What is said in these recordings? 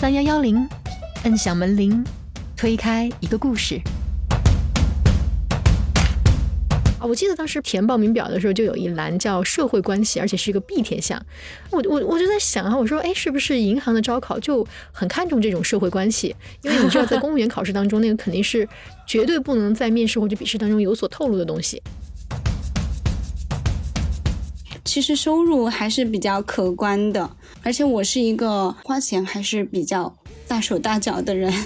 三幺幺零，摁响门铃，推开一个故事。啊，我记得当时填报名表的时候，就有一栏叫社会关系，而且是一个必填项。我我我就在想啊，我说，哎，是不是银行的招考就很看重这种社会关系？因为你知道，在公务员考试当中，那个肯定是绝对不能在面试或者笔试当中有所透露的东西。其实收入还是比较可观的，而且我是一个花钱还是比较大手大脚的人。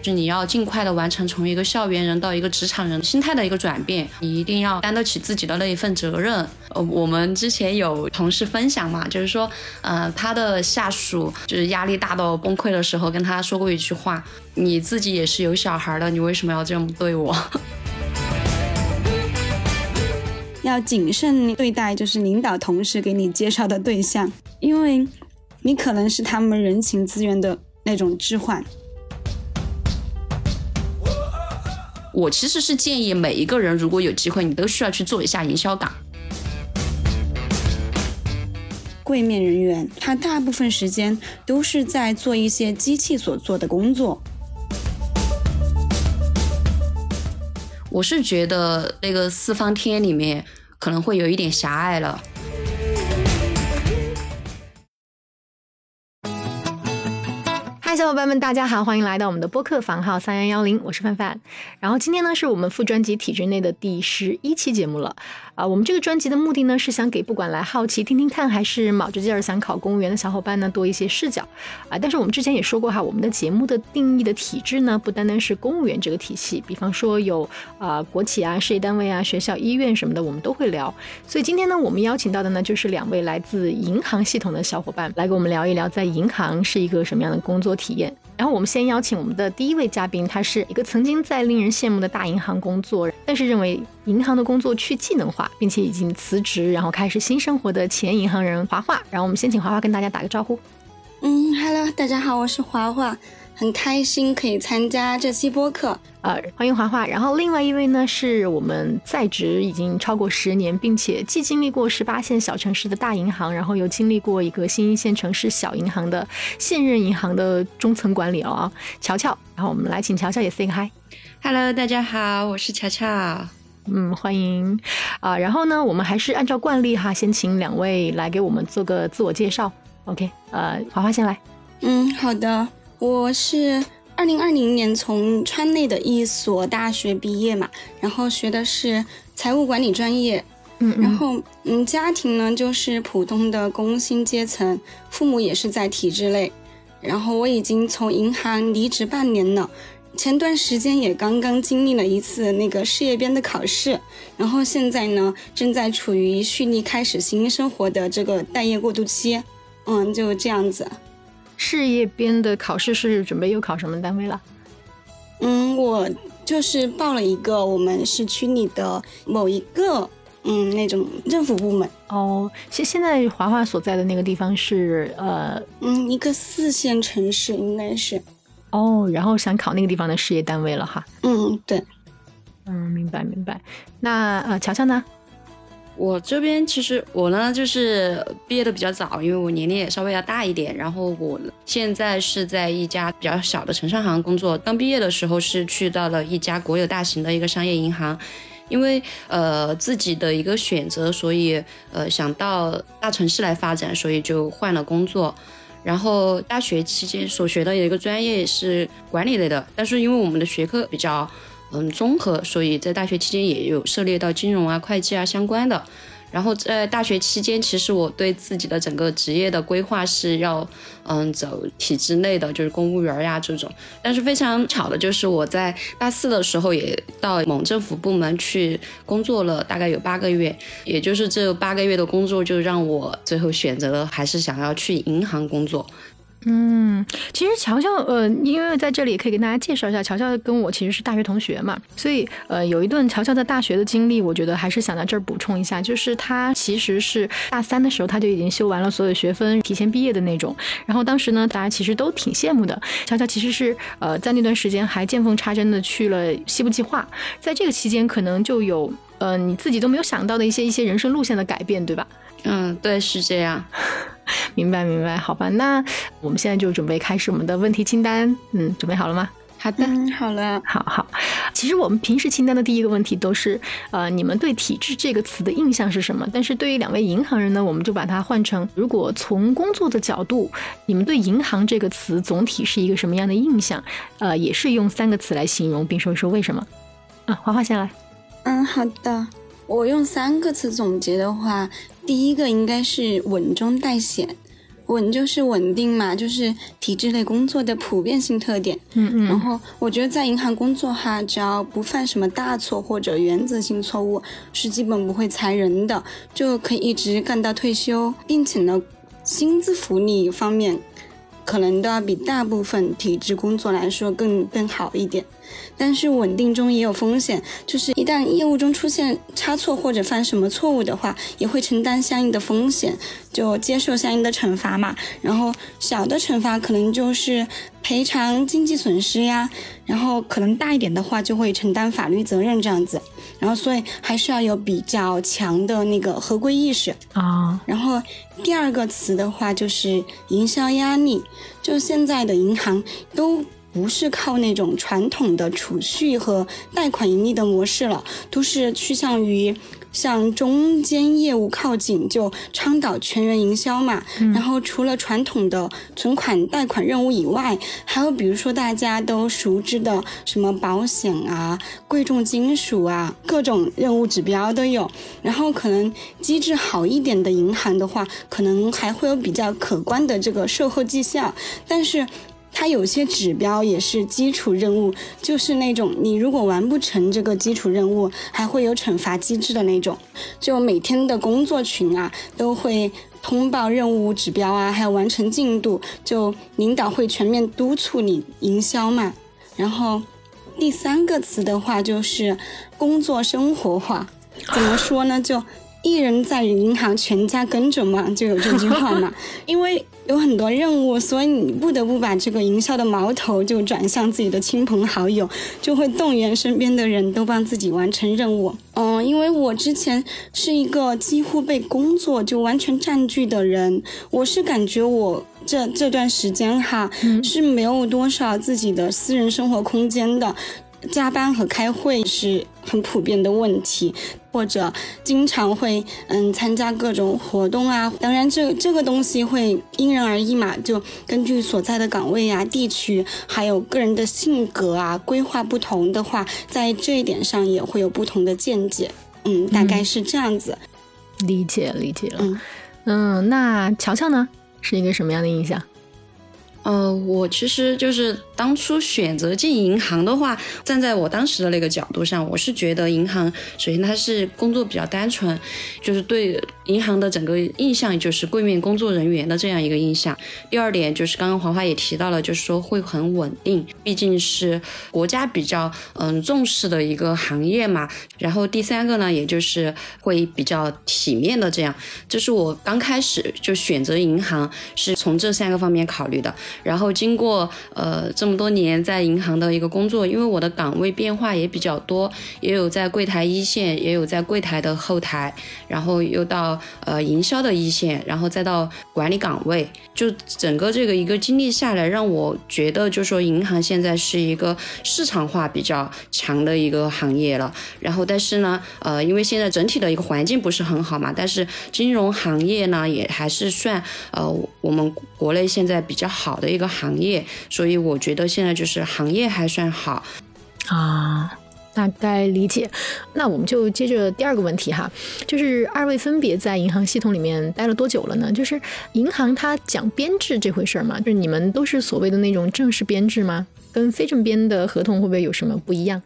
就你要尽快的完成从一个校园人到一个职场人心态的一个转变，你一定要担得起自己的那一份责任。呃，我们之前有同事分享嘛，就是说，呃，他的下属就是压力大到崩溃的时候，跟他说过一句话：“你自己也是有小孩的，你为什么要这么对我？” 要谨慎对待，就是领导同事给你介绍的对象，因为你可能是他们人情资源的那种置换。我其实是建议每一个人，如果有机会，你都需要去做一下营销岗。柜面人员，他大部分时间都是在做一些机器所做的工作。我是觉得那个四方天里面可能会有一点狭隘了。伙伴们，大家好，欢迎来到我们的播客房号三幺幺零，我是范范。然后今天呢，是我们副专辑体制内的第十一期节目了。啊，我们这个专辑的目的呢，是想给不管来好奇听听看，还是卯着劲儿想考公务员的小伙伴呢，多一些视角。啊，但是我们之前也说过哈，我们的节目的定义的体制呢，不单单是公务员这个体系，比方说有啊国企啊、事业单位啊、学校、医院什么的，我们都会聊。所以今天呢，我们邀请到的呢，就是两位来自银行系统的小伙伴，来跟我们聊一聊在银行是一个什么样的工作体。然后我们先邀请我们的第一位嘉宾，他是一个曾经在令人羡慕的大银行工作，但是认为银行的工作去技能化，并且已经辞职，然后开始新生活的前银行人华华。然后我们先请华华跟大家打个招呼。嗯，Hello，大家好，我是华华。很开心可以参加这期播客，呃，欢迎华华。然后另外一位呢，是我们在职已经超过十年，并且既经历过十八线小城市的大银行，然后又经历过一个新一线城市小银行的现任银行的中层管理哦，乔乔。然后我们来请乔乔也 say 个 hi，Hello，大家好，我是乔乔，嗯，欢迎啊。然后呢，我们还是按照惯例哈，先请两位来给我们做个自我介绍。OK，呃，华华先来。嗯，好的。我是二零二零年从川内的一所大学毕业嘛，然后学的是财务管理专业，嗯，然后嗯，家庭呢就是普通的工薪阶层，父母也是在体制内，然后我已经从银行离职半年了，前段时间也刚刚经历了一次那个事业编的考试，然后现在呢正在处于蓄力开始新生活的这个待业过渡期，嗯，就这样子。事业编的考试是准备又考什么单位了？嗯，我就是报了一个我们市区里的某一个嗯那种政府部门哦。现现在华华所在的那个地方是呃嗯一个四线城市应该是哦，然后想考那个地方的事业单位了哈。嗯，对，嗯，明白明白。那呃，乔乔呢？我这边其实我呢，就是毕业的比较早，因为我年龄也稍微要大一点。然后我现在是在一家比较小的城商行工作。刚毕业的时候是去到了一家国有大型的一个商业银行，因为呃自己的一个选择，所以呃想到大城市来发展，所以就换了工作。然后大学期间所学的有一个专业是管理类的，但是因为我们的学科比较。嗯，综合，所以在大学期间也有涉猎到金融啊、会计啊相关的。然后在大学期间，其实我对自己的整个职业的规划是要，嗯，走体制内的，就是公务员呀这种。但是非常巧的就是，我在大四的时候也到某政府部门去工作了，大概有八个月。也就是这八个月的工作，就让我最后选择了还是想要去银行工作。嗯，其实乔乔，呃，因为在这里可以跟大家介绍一下，乔乔跟我其实是大学同学嘛，所以呃，有一段乔乔在大学的经历，我觉得还是想在这儿补充一下，就是他其实是大三的时候他就已经修完了所有学分，提前毕业的那种。然后当时呢，大家其实都挺羡慕的。乔乔其实是呃，在那段时间还见缝插针的去了西部计划，在这个期间可能就有呃你自己都没有想到的一些一些人生路线的改变，对吧？嗯，对，是这样。明白明白，好吧，那我们现在就准备开始我们的问题清单。嗯，准备好了吗？好的，嗯，好了，好好。其实我们平时清单的第一个问题都是，呃，你们对“体制”这个词的印象是什么？但是对于两位银行人呢，我们就把它换成，如果从工作的角度，你们对“银行”这个词总体是一个什么样的印象？呃，也是用三个词来形容，并说一说为什么。啊，花花先来。嗯，好的。我用三个词总结的话，第一个应该是稳中带险。稳就是稳定嘛，就是体制类工作的普遍性特点。嗯嗯。然后我觉得在银行工作哈，只要不犯什么大错或者原则性错误，是基本不会裁人的，就可以一直干到退休，并且呢，薪资福利方面。可能都要比大部分体制工作来说更更好一点，但是稳定中也有风险，就是一旦业务中出现差错或者犯什么错误的话，也会承担相应的风险，就接受相应的惩罚嘛。然后小的惩罚可能就是赔偿经济损失呀，然后可能大一点的话就会承担法律责任这样子。然后所以还是要有比较强的那个合规意识啊。然后第二个词的话就是营销压力，就现在的银行都不是靠那种传统的储蓄和贷款盈利的模式了，都是趋向于。向中间业务靠近，就倡导全员营销嘛。然后除了传统的存款贷款任务以外，还有比如说大家都熟知的什么保险啊、贵重金属啊，各种任务指标都有。然后可能机制好一点的银行的话，可能还会有比较可观的这个售后绩效，但是。它有些指标也是基础任务，就是那种你如果完不成这个基础任务，还会有惩罚机制的那种。就每天的工作群啊，都会通报任务指标啊，还有完成进度，就领导会全面督促你营销嘛。然后第三个词的话就是工作生活化，怎么说呢？就一人在银行，全家跟着嘛，就有这句话嘛。因为有很多任务，所以你不得不把这个营销的矛头就转向自己的亲朋好友，就会动员身边的人都帮自己完成任务。嗯，因为我之前是一个几乎被工作就完全占据的人，我是感觉我这这段时间哈是没有多少自己的私人生活空间的。加班和开会是很普遍的问题，或者经常会嗯参加各种活动啊。当然，这这个东西会因人而异嘛，就根据所在的岗位啊、地区，还有个人的性格啊、规划不同的话，在这一点上也会有不同的见解。嗯，大概是这样子。理解理解了。嗯嗯，那乔乔呢，是一个什么样的印象？呃，我其实就是当初选择进银行的话，站在我当时的那个角度上，我是觉得银行首先它是工作比较单纯，就是对银行的整个印象就是柜面工作人员的这样一个印象。第二点就是刚刚黄花也提到了，就是说会很稳定，毕竟是国家比较嗯重视的一个行业嘛。然后第三个呢，也就是会比较体面的这样，这是我刚开始就选择银行是从这三个方面考虑的。然后经过呃这么多年在银行的一个工作，因为我的岗位变化也比较多，也有在柜台一线，也有在柜台的后台，然后又到呃营销的一线，然后再到管理岗位，就整个这个一个经历下来，让我觉得就说银行现在是一个市场化比较强的一个行业了。然后但是呢，呃，因为现在整体的一个环境不是很好嘛，但是金融行业呢也还是算呃我们国内现在比较好的。一个行业，所以我觉得现在就是行业还算好啊，大概理解。那我们就接着第二个问题哈，就是二位分别在银行系统里面待了多久了呢？就是银行它讲编制这回事儿嘛，就是你们都是所谓的那种正式编制吗？跟非正编的合同会不会有什么不一样？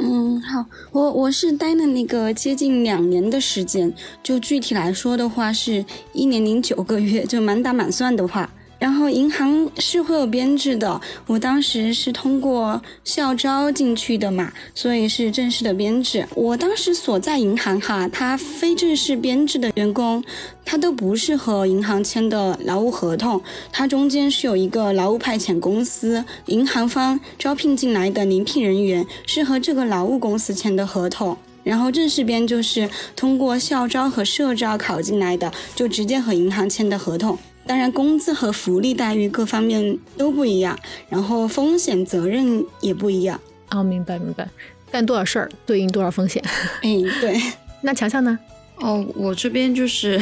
嗯，好，我我是待了那个接近两年的时间，就具体来说的话，是一年零九个月，就满打满算的话。然后银行是会有编制的，我当时是通过校招进去的嘛，所以是正式的编制。我当时所在银行哈，它非正式编制的员工，他都不是和银行签的劳务合同，它中间是有一个劳务派遣公司，银行方招聘进来的临聘人员是和这个劳务公司签的合同。然后正式编就是通过校招和社招考进来的，就直接和银行签的合同。当然，工资和福利待遇各方面都不一样，然后风险责任也不一样。哦，明白明白，干多少事儿对应多少风险。哎，对。那乔乔呢？哦，我这边就是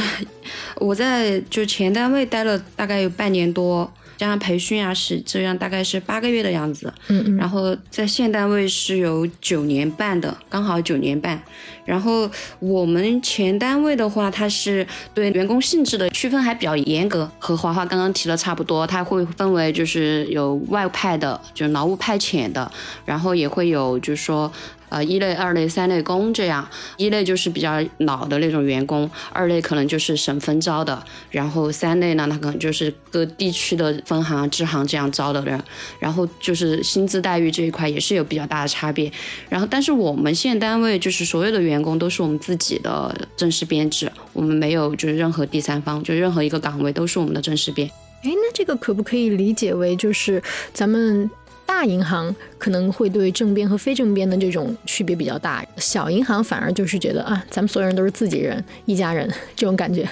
我在就前单位待了大概有半年多。加上培训啊，是这样，大概是八个月的样子。嗯嗯。然后在现单位是有九年半的，刚好九年半。然后我们前单位的话，它是对员工性质的区分还比较严格，和华华刚刚提的差不多。它会分为就是有外派的，就是劳务派遣的，然后也会有就是说。呃，一类、二类、三类工这样，一类就是比较老的那种员工，二类可能就是省分招的，然后三类呢，他可能就是各地区的分行、支行这样招的人，然后就是薪资待遇这一块也是有比较大的差别。然后，但是我们现单位就是所有的员工都是我们自己的正式编制，我们没有就是任何第三方，就任何一个岗位都是我们的正式编。哎，那这个可不可以理解为就是咱们？大银行可能会对正编和非正编的这种区别比较大，小银行反而就是觉得啊，咱们所有人都是自己人，一家人这种感觉。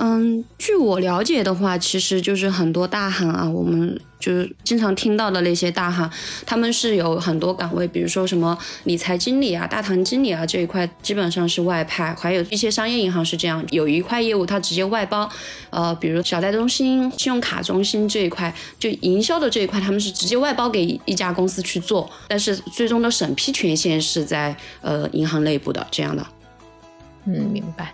嗯，据我了解的话，其实就是很多大行啊，我们就是经常听到的那些大行，他们是有很多岗位，比如说什么理财经理啊、大堂经理啊这一块，基本上是外派；还有一些商业银行是这样，有一块业务它直接外包，呃，比如小贷中心、信用卡中心这一块，就营销的这一块，他们是直接外包给一家公司去做，但是最终的审批权限是在呃银行内部的这样的。嗯，明白。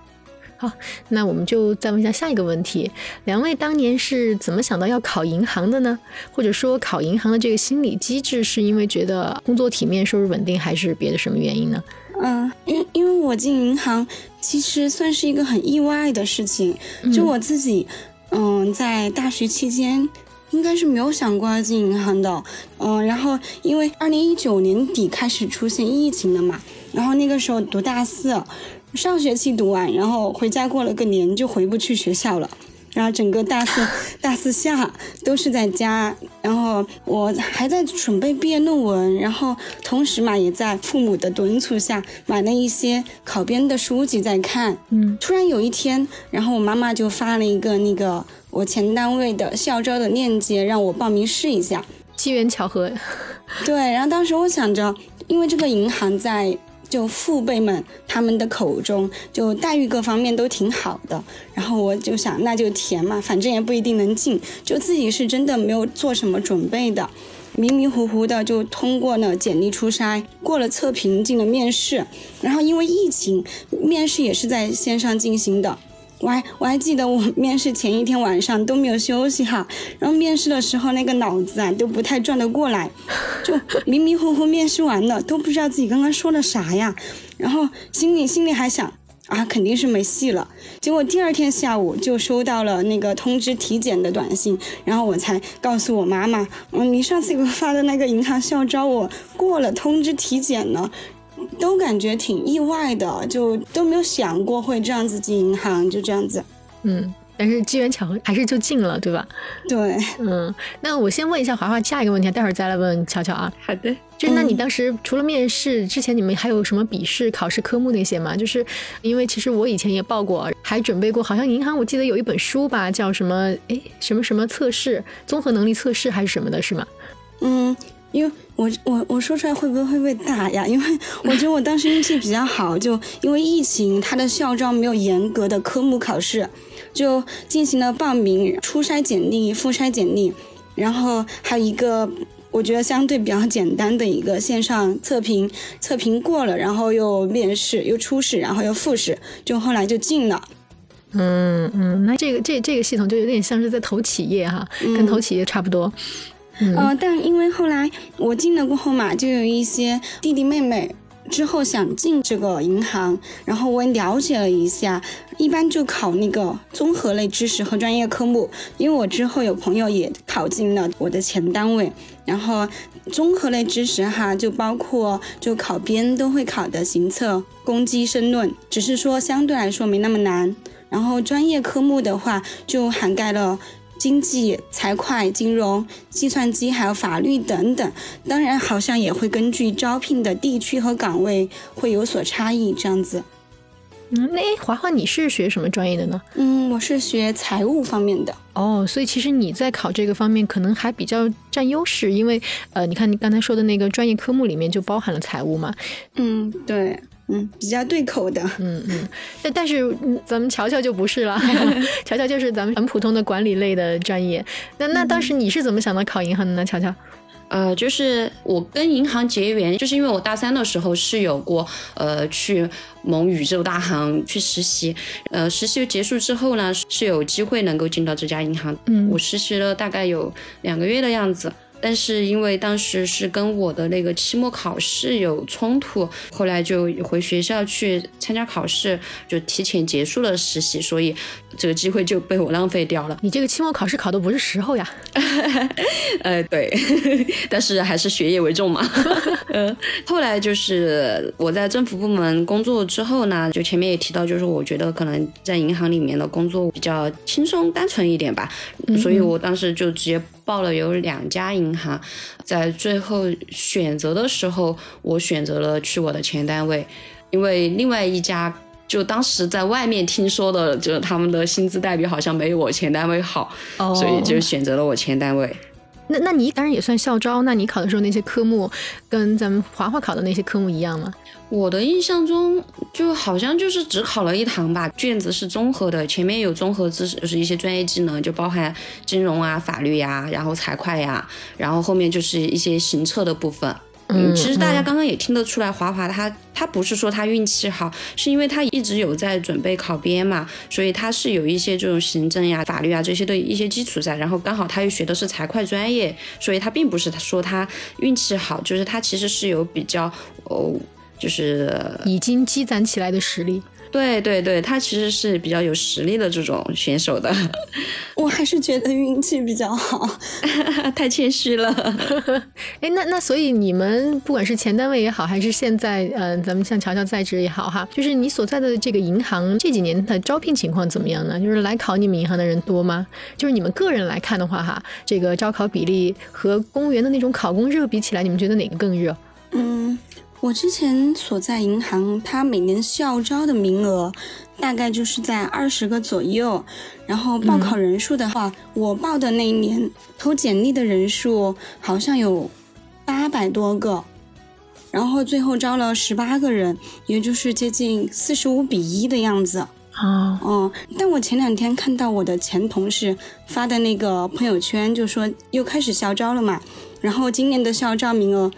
好，那我们就再问一下下一个问题：两位当年是怎么想到要考银行的呢？或者说考银行的这个心理机制，是因为觉得工作体面、收入稳定，还是别的什么原因呢？嗯，因因为我进银行其实算是一个很意外的事情，就我自己，嗯，在大学期间应该是没有想过要进银行的，嗯，然后因为二零一九年底开始出现疫情了嘛，然后那个时候读大四。上学期读完，然后回家过了个年，就回不去学校了。然后整个大四、大四下都是在家。然后我还在准备毕业论文，然后同时嘛，也在父母的敦促下买了一些考编的书籍在看。嗯。突然有一天，然后我妈妈就发了一个那个我前单位的校招的链接，让我报名试一下。机缘巧合。对。然后当时我想着，因为这个银行在。就父辈们他们的口中，就待遇各方面都挺好的。然后我就想，那就填嘛，反正也不一定能进。就自己是真的没有做什么准备的，迷迷糊糊的就通过了简历初筛，过了测评，进了面试。然后因为疫情，面试也是在线上进行的。我还我还记得我面试前一天晚上都没有休息哈，然后面试的时候那个脑子啊都不太转得过来，就迷迷糊糊面试完了都不知道自己刚刚说了啥呀，然后心里心里还想啊肯定是没戏了，结果第二天下午就收到了那个通知体检的短信，然后我才告诉我妈妈，嗯你上次给我发的那个银行校招我过了通知体检了。都感觉挺意外的，就都没有想过会这样子进银行，就这样子。嗯，但是机缘巧合还是就进了，对吧？对，嗯。那我先问一下华华下一个问题，待会儿再来问乔乔啊。好的。就是那你当时除了面试之前，你们还有什么笔试、考试科目那些吗？就是因为其实我以前也报过，还准备过，好像银行我记得有一本书吧，叫什么哎什么什么测试，综合能力测试还是什么的，是吗？嗯。因为我我我说出来会不会会被打呀？因为我觉得我当时运气比较好，就因为疫情，他的校招没有严格的科目考试，就进行了报名、初筛简历、复筛简历，然后还有一个我觉得相对比较简单的一个线上测评，测评过了，然后又面试、又初试，然后又复试，就后来就进了。嗯嗯，那这个这这个系统就有点像是在投企业哈，跟投企业差不多。呃，但因为后来我进了过后嘛，就有一些弟弟妹妹之后想进这个银行，然后我也了解了一下，一般就考那个综合类知识和专业科目。因为我之后有朋友也考进了我的前单位，然后综合类知识哈，就包括就考编都会考的行测、公基、申论，只是说相对来说没那么难。然后专业科目的话，就涵盖了。经济、财会、金融、计算机还有法律等等。当然，好像也会根据招聘的地区和岗位会有所差异，这样子。嗯，那诶华华你是学什么专业的呢？嗯，我是学财务方面的。哦，所以其实你在考这个方面可能还比较占优势，因为呃，你看你刚才说的那个专业科目里面就包含了财务嘛。嗯，对，嗯，比较对口的。嗯嗯，但但是嗯咱们乔乔就不是了，乔乔就是咱们很普通的管理类的专业。那那当时你是怎么想到考银行的呢？乔乔？呃，就是我跟银行结缘，就是因为我大三的时候是有过呃去某宇宙大行去实习，呃，实习结束之后呢，是有机会能够进到这家银行。嗯我实习了大概有两个月的样子。但是因为当时是跟我的那个期末考试有冲突，后来就回学校去参加考试，就提前结束了实习，所以这个机会就被我浪费掉了。你这个期末考试考的不是时候呀？呃，对，但是还是学业为重嘛。呃，后来就是我在政府部门工作之后呢，就前面也提到，就是我觉得可能在银行里面的工作比较轻松单纯一点吧，所以我当时就直接报了有两家银行，在最后选择的时候，我选择了去我的前单位，因为另外一家。就当时在外面听说的，就是他们的薪资待遇好像没有我前单位好，哦所以就选择了我前单位。那那你当然也算校招，那你考的时候那些科目跟咱们华华考的那些科目一样吗？我的印象中，就好像就是只考了一堂吧，卷子是综合的，前面有综合知识，就是一些专业技能，就包含金融啊、法律呀、然后财会呀，然后后面就是一些行测的部分。嗯其实大家刚刚也听得出来，华华他他不是说他运气好，是因为他一直有在准备考编嘛，所以他是有一些这种行政呀、法律啊这些的一些基础在，然后刚好他又学的是财会专业，所以他并不是说他运气好，就是他其实是有比较哦，就是已经积攒起来的实力。对对对，他其实是比较有实力的这种选手的，我还是觉得运气比较好。太谦虚了。哎，那那所以你们不管是前单位也好，还是现在呃，咱们像乔乔在职也好哈，就是你所在的这个银行这几年的招聘情况怎么样呢？就是来考你们银行的人多吗？就是你们个人来看的话哈，这个招考比例和公务员的那种考公热比起来，你们觉得哪个更热？嗯，我之前所在银行，它每年校招的名额大概就是在二十个左右，然后报考人数的话，我报的那一年投简历的人数好像有八百多个，然后最后招了十八个人，也就是接近四十五比一的样子。哦，哦，但我前两天看到我的前同事发的那个朋友圈，就说又开始校招了嘛，然后今年的校招名额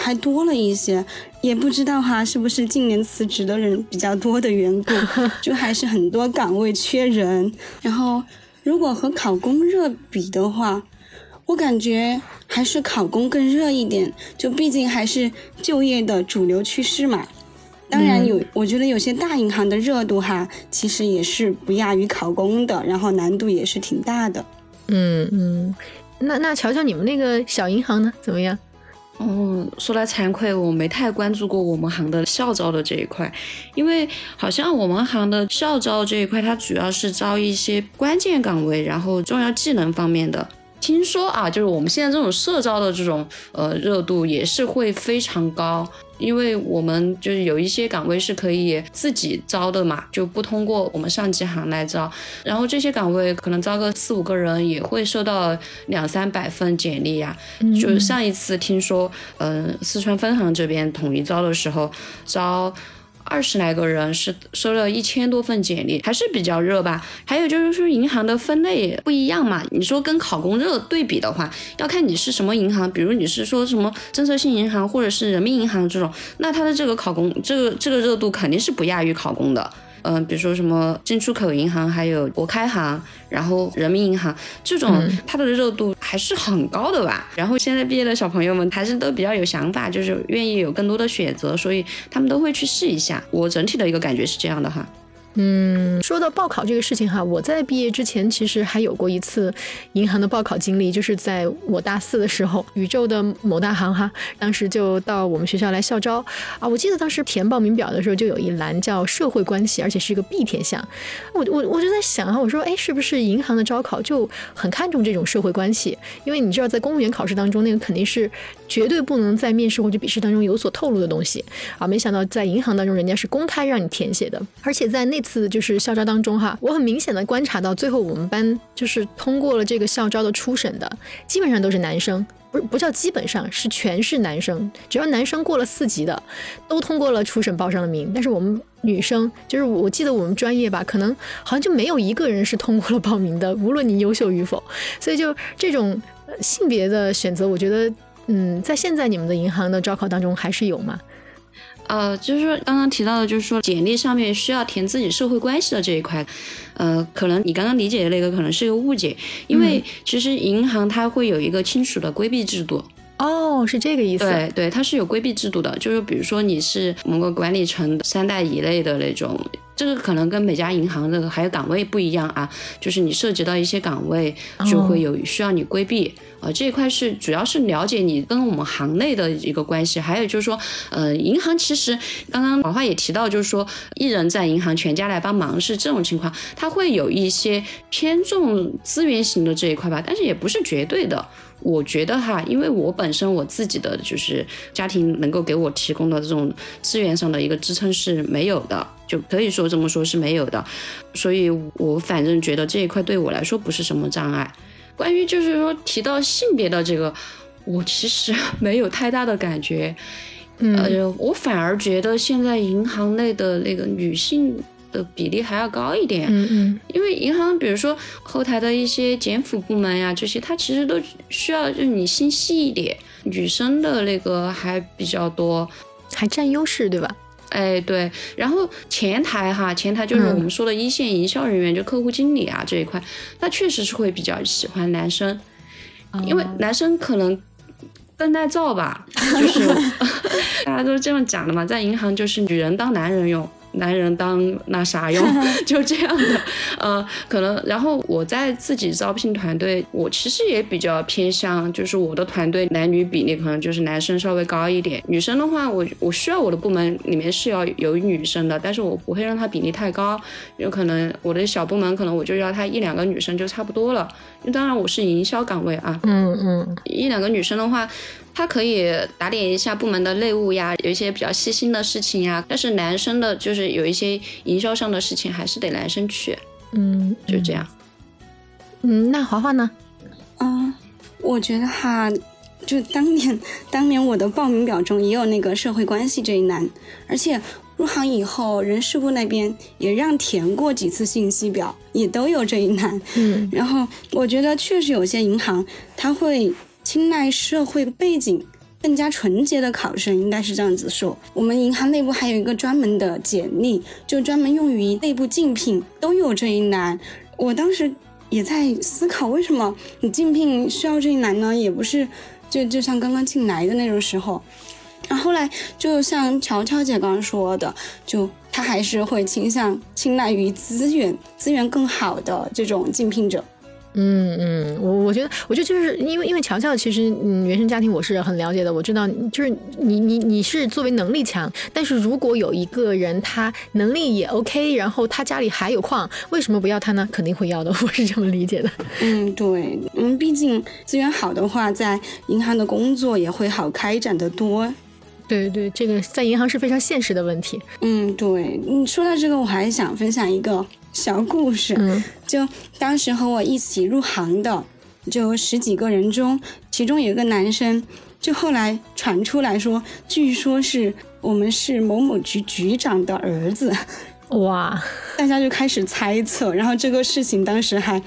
还多了一些，也不知道哈是不是近年辞职的人比较多的缘故，就还是很多岗位缺人。然后如果和考公热比的话，我感觉还是考公更热一点，就毕竟还是就业的主流趋势嘛。当然有，我觉得有些大银行的热度哈，其实也是不亚于考公的，然后难度也是挺大的。嗯嗯，那那瞧瞧你们那个小银行呢，怎么样？哦，说来惭愧，我没太关注过我们行的校招的这一块，因为好像我们行的校招这一块，它主要是招一些关键岗位，然后重要技能方面的。听说啊，就是我们现在这种社招的这种呃热度也是会非常高，因为我们就是有一些岗位是可以自己招的嘛，就不通过我们上级行来招，然后这些岗位可能招个四五个人也会收到两三百份简历呀、就是上一次听说，嗯、四川分行这边统一招的时候招。二十来个人是收了一千多份简历，还是比较热吧。还有就是说银行的分类不一样嘛，你说跟考公热对比的话，要看你是什么银行，比如你是说什么政策性银行或者是人民银行这种，那他的这个考公这个这个热度肯定是不亚于考公的。嗯、比如说什么进出口银行，还有国开行，然后人民银行这种，它的热度还是很高的吧。然后现在毕业的小朋友们还是都比较有想法，就是愿意有更多的选择，所以他们都会去试一下。我整体的一个感觉是这样的哈。嗯，说到报考这个事情哈，我在毕业之前其实还有过一次银行的报考经历，就是在我大四的时候，宇宙的某大行哈，当时就到我们学校来校招啊。我记得当时填报名表的时候，就有一栏叫社会关系，而且是一个必填项。我我我就在想啊，我说哎，是不是银行的招考就很看重这种社会关系？因为你知道，在公务员考试当中，那个肯定是绝对不能在面试或者笔试当中有所透露的东西啊。没想到在银行当中，人家是公开让你填写的，而且在那。次就是校招当中哈，我很明显的观察到，最后我们班就是通过了这个校招的初审的，基本上都是男生，不不叫基本上是全是男生，只要男生过了四级的，都通过了初审报上了名。但是我们女生，就是我记得我们专业吧，可能好像就没有一个人是通过了报名的，无论你优秀与否。所以就这种性别的选择，我觉得，嗯，在现在你们的银行的招考当中还是有吗？呃，就是说刚刚提到的，就是说简历上面需要填自己社会关系的这一块，呃，可能你刚刚理解的那个可能是一个误解，因为其实银行它会有一个亲属的规避制度。哦，是这个意思。对对，它是有规避制度的，就是比如说你是某个管理层三代以内的那种。这个可能跟每家银行的还有岗位不一样啊，就是你涉及到一些岗位就会有需要你规避啊，这一块是主要是了解你跟我们行内的一个关系，还有就是说，呃，银行其实刚刚老话也提到，就是说一人在银行全家来帮忙是这种情况，它会有一些偏重资源型的这一块吧，但是也不是绝对的。我觉得哈，因为我本身我自己的就是家庭能够给我提供的这种资源上的一个支撑是没有的，就可以说这么说是没有的，所以我反正觉得这一块对我来说不是什么障碍。关于就是说提到性别的这个，我其实 没有太大的感觉，嗯呃，我反而觉得现在银行内的那个女性。的比例还要高一点，嗯嗯，因为银行，比如说后台的一些检府部门呀，这些它其实都需要就你心细一点，女生的那个还比较多，还占优势，对吧？哎，对。然后前台哈，前台就是我们说的一线营销人员，就客户经理啊这一块，那确实是会比较喜欢男生，因为男生可能更耐造吧，就是 大家都是这样讲的嘛，在银行就是女人当男人用。男人当那啥用，就这样的，呃，可能，然后我在自己招聘团队，我其实也比较偏向，就是我的团队男女比例可能就是男生稍微高一点，女生的话，我我需要我的部门里面是要有女生的，但是我不会让她比例太高，有可能我的小部门可能我就要她一两个女生就差不多了，当然我是营销岗位啊，嗯嗯，一两个女生的话。他可以打点一下部门的内务呀，有一些比较细心的事情呀。但是男生的，就是有一些营销上的事情，还是得男生去。嗯，就这样。嗯，那华华呢？嗯，我觉得哈，就当年 当年我的报名表中也有那个社会关系这一栏，而且入行以后，人事部那边也让填过几次信息表，也都有这一栏。嗯，然后我觉得确实有些银行他会。青睐社会背景更加纯洁的考生，应该是这样子说。我们银行内部还有一个专门的简历，就专门用于内部竞聘，都有这一栏。我当时也在思考，为什么你竞聘需要这一栏呢？也不是就就像刚刚进来的那种时候。然后来，就像乔乔姐刚刚说的，就他还是会倾向青睐于资源资源更好的这种竞聘者。嗯嗯，我我觉得，我觉得就是因为因为乔乔其实嗯原生家庭我是很了解的，我知道就是你你你是作为能力强，但是如果有一个人他能力也 OK，然后他家里还有矿，为什么不要他呢？肯定会要的，我是这么理解的。嗯，对，嗯，毕竟资源好的话，在银行的工作也会好开展的多。对对，这个在银行是非常现实的问题。嗯，对，你说到这个，我还想分享一个。小故事，就当时和我一起入行的，就十几个人中，其中有一个男生，就后来传出来说，据说是我们是某某局局长的儿子，哇，大家就开始猜测，然后这个事情当时还。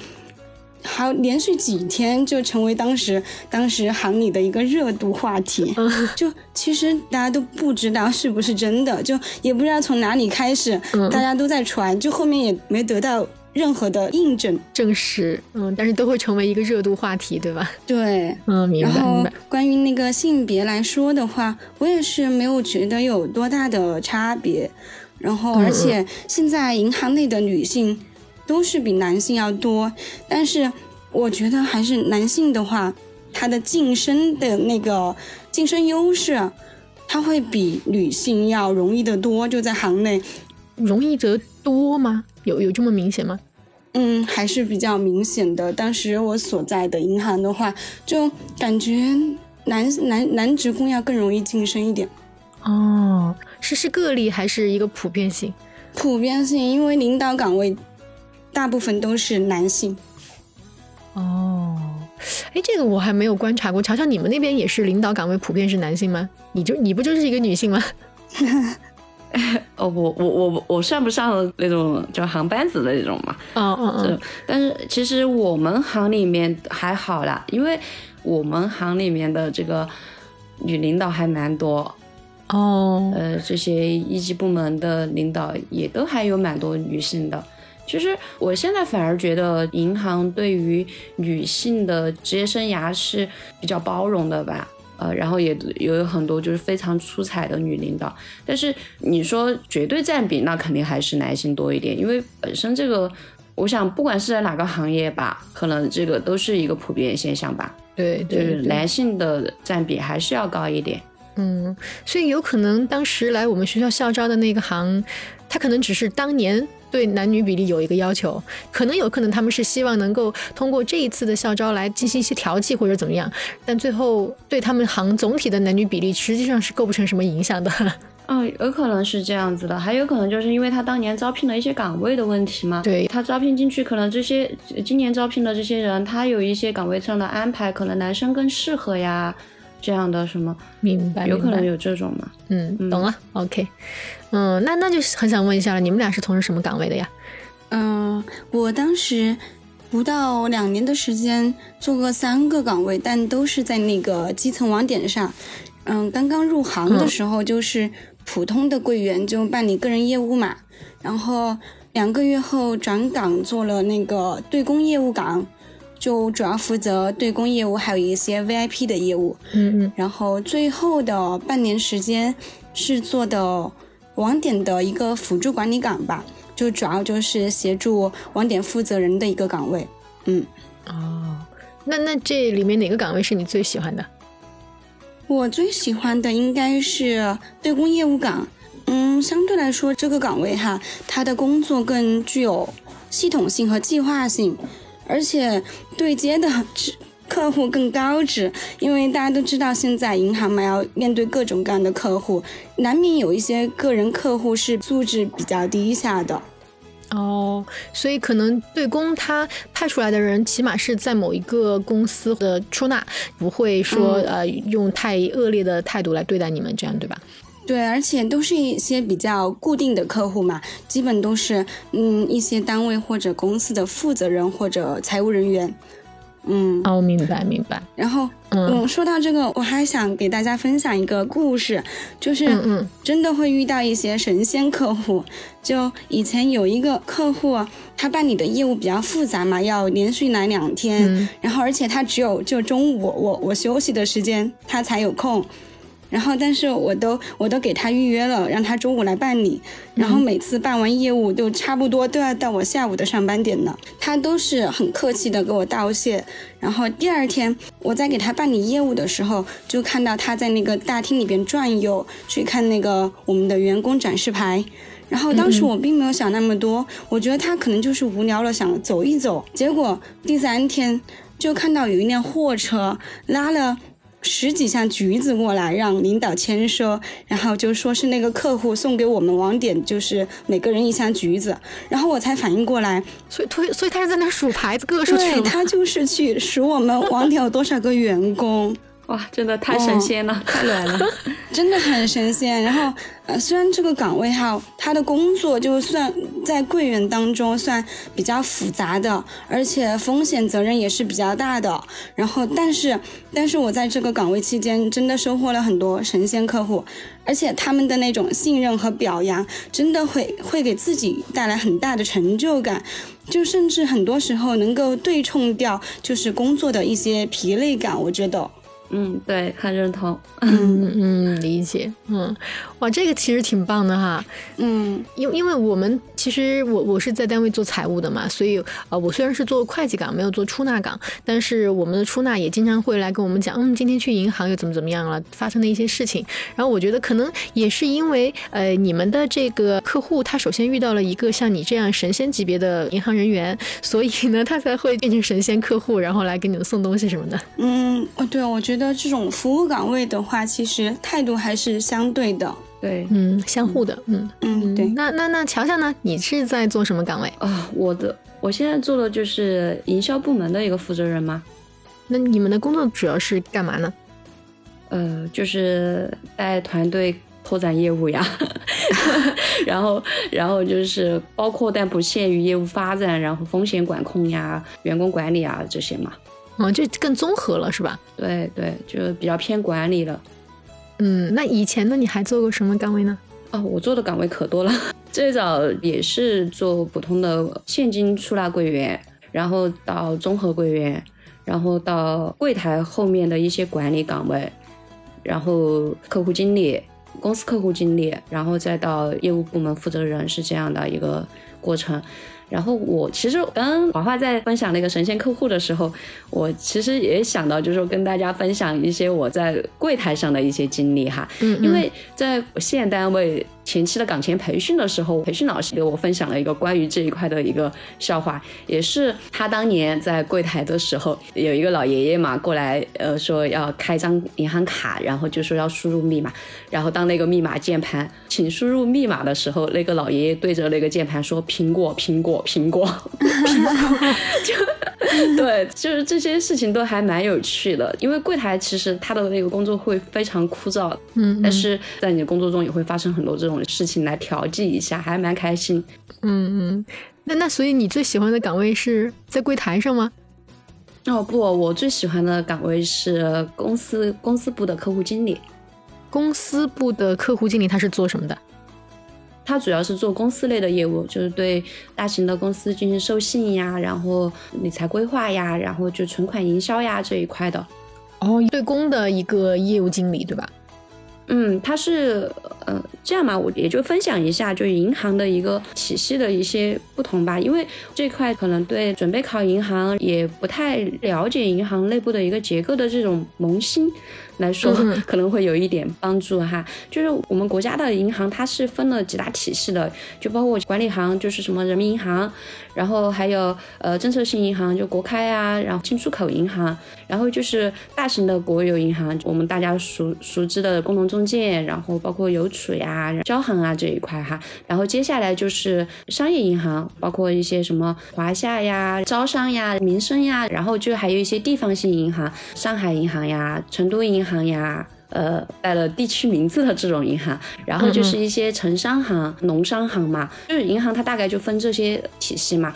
好，连续几天就成为当时当时行里的一个热度话题。就其实大家都不知道是不是真的，就也不知道从哪里开始，大家都在传，就后面也没得到任何的印证证实。嗯，但是都会成为一个热度话题，对吧？对，嗯，明白然后。关于那个性别来说的话，我也是没有觉得有多大的差别。然后而且现在银行内的女性都是比男性要多，但是我觉得还是男性的话，他的晋升的那个晋升优势，他会比女性要容易得多，就在行内。容易得多吗？有有这么明显吗？嗯，还是比较明显的。当时我所在的银行的话，就感觉男男男职工要更容易晋升一点。哦，是是个例还是一个普遍性？普遍性，因为领导岗位大部分都是男性。哦，哎，这个我还没有观察过。瞧瞧，你们那边也是领导岗位普遍是男性吗？你就你不就是一个女性吗？哦，我我我我算不上那种叫航班子的那种嘛。嗯嗯嗯。但是其实我们行里面还好啦，因为我们行里面的这个女领导还蛮多。哦。呃，这些一级部门的领导也都还有蛮多女性的。其实我现在反而觉得银行对于女性的职业生涯是比较包容的吧。呃，然后也也有很多就是非常出彩的女领导，但是你说绝对占比，那肯定还是男性多一点，因为本身这个，我想不管是在哪个行业吧，可能这个都是一个普遍现象吧。对，就是男性的占比还是要高一点。嗯，所以有可能当时来我们学校校招的那个行，他可能只是当年。对男女比例有一个要求，可能有可能他们是希望能够通过这一次的校招来进行一些调剂或者怎么样，但最后对他们行总体的男女比例实际上是构不成什么影响的。嗯，有可能是这样子的，还有可能就是因为他当年招聘的一些岗位的问题嘛。对他招聘进去，可能这些今年招聘的这些人，他有一些岗位上的安排，可能男生更适合呀。这样的什么？明白，有可能有这种嘛？嗯，懂了。OK，嗯，那那就很想问一下了，你们俩是从事什么岗位的呀？嗯，我当时不到两年的时间，做过三个岗位，但都是在那个基层网点上。嗯，刚刚入行的时候就是普通的柜员，就办理个人业务嘛。然后两个月后转岗做了那个对公业务岗。就主要负责对公业务，还有一些 VIP 的业务。嗯嗯。然后最后的半年时间是做的网点的一个辅助管理岗吧，就主要就是协助网点负责人的一个岗位。嗯。哦，那那这里面哪个岗位是你最喜欢的？我最喜欢的应该是对公业务岗。嗯，相对来说这个岗位哈，它的工作更具有系统性和计划性。而且对接的客户更高质，因为大家都知道现在银行嘛，要面对各种各样的客户，难免有一些个人客户是素质比较低下的。哦，所以可能对公他派出来的人，起码是在某一个公司的出纳，不会说呃用太恶劣的态度来对待你们，这样对吧？对，而且都是一些比较固定的客户嘛，基本都是嗯一些单位或者公司的负责人或者财务人员，嗯，哦，明白明白。然后嗯，说到这个，我还想给大家分享一个故事，就是嗯真的会遇到一些神仙客户。就以前有一个客户，他办理的业务比较复杂嘛，要连续来两天，然后而且他只有就中午我我休息的时间他才有空。然后，但是我都我都给他预约了，让他中午来办理。然后每次办完业务，都差不多都要到我下午的上班点了。他都是很客气的给我道谢。然后第二天我在给他办理业务的时候，就看到他在那个大厅里边转悠，去看那个我们的员工展示牌。然后当时我并没有想那么多，我觉得他可能就是无聊了，想走一走。结果第三天就看到有一辆货车拉了。十几箱橘子过来让领导签收，然后就说是那个客户送给我们网点，就是每个人一箱橘子，然后我才反应过来，所以推所以他是在那数牌子，个数对他就是去数我们网点有多少个员工。哇，真的太神仙了，太暖了，真的很神仙。然后，呃，虽然这个岗位哈，他的工作就算在柜员当中算比较复杂的，而且风险责任也是比较大的。然后，但是，但是我在这个岗位期间，真的收获了很多神仙客户，而且他们的那种信任和表扬，真的会会给自己带来很大的成就感，就甚至很多时候能够对冲掉就是工作的一些疲累感，我觉得。嗯，对，很认同。嗯嗯，理解。嗯，哇，这个其实挺棒的哈。嗯，因因为我们其实我我是在单位做财务的嘛，所以呃，我虽然是做会计岗，没有做出纳岗，但是我们的出纳也经常会来跟我们讲，嗯，今天去银行又怎么怎么样了，发生的一些事情。然后我觉得可能也是因为呃，你们的这个客户他首先遇到了一个像你这样神仙级别的银行人员，所以呢，他才会变成神仙客户，然后来给你们送东西什么的。嗯，哦，对，我觉得这种服务岗位的话，其实态度还是相对的。对，嗯，相互的，嗯嗯，对。那那那乔乔呢？你是在做什么岗位啊？我的我现在做的就是营销部门的一个负责人嘛。那你们的工作主要是干嘛呢？呃，就是带团队拓展业务呀，然后然后就是包括但不限于业务发展，然后风险管控呀、员工管理啊这些嘛。嗯，就更综合了，是吧？对对，就比较偏管理了。嗯，那以前呢？你还做过什么岗位呢？哦，我做的岗位可多了。最早也是做普通的现金出纳柜员，然后到综合柜员，然后到柜台后面的一些管理岗位，然后客户经理、公司客户经理，然后再到业务部门负责人，是这样的一个过程。然后我其实刚刚华华在分享那个神仙客户的时候，我其实也想到，就是说跟大家分享一些我在柜台上的一些经历哈，嗯，因为在现单位。前期的岗前培训的时候，培训老师给我分享了一个关于这一块的一个笑话，也是他当年在柜台的时候，有一个老爷爷嘛过来，呃，说要开张银行卡，然后就说要输入密码，然后当那个密码键盘请输入密码的时候，那个老爷爷对着那个键盘说苹果苹果苹果，苹果就对，就是这些事情都还蛮有趣的，因为柜台其实他的那个工作会非常枯燥，嗯，但是在你的工作中也会发生很多这种。事情来调剂一下，还蛮开心。嗯嗯，那那所以你最喜欢的岗位是在柜台上吗？哦不，我最喜欢的岗位是公司公司部的客户经理。公司部的客户经理他是做什么的？他主要是做公司类的业务，就是对大型的公司进行授信呀，然后理财规划呀，然后就存款营销呀这一块的。哦，对公的一个业务经理，对吧？嗯，他是呃这样嘛，我也就分享一下，就银行的一个体系的一些不同吧，因为这块可能对准备考银行也不太了解银行内部的一个结构的这种萌新。来说可能会有一点帮助哈，就是我们国家的银行它是分了几大体系的，就包括管理行就是什么人民银行，然后还有呃政策性银行就国开啊，然后进出口银行，然后就是大型的国有银行，我们大家熟熟知的工农中建，然后包括邮储呀、交行啊这一块哈，然后接下来就是商业银行，包括一些什么华夏呀、招商呀、民生呀，然后就还有一些地方性银行，上海银行呀、成都银。银行呀，呃，带了地区名字的这种银行，然后就是一些城商行、农商行嘛，就是银行它大概就分这些体系嘛。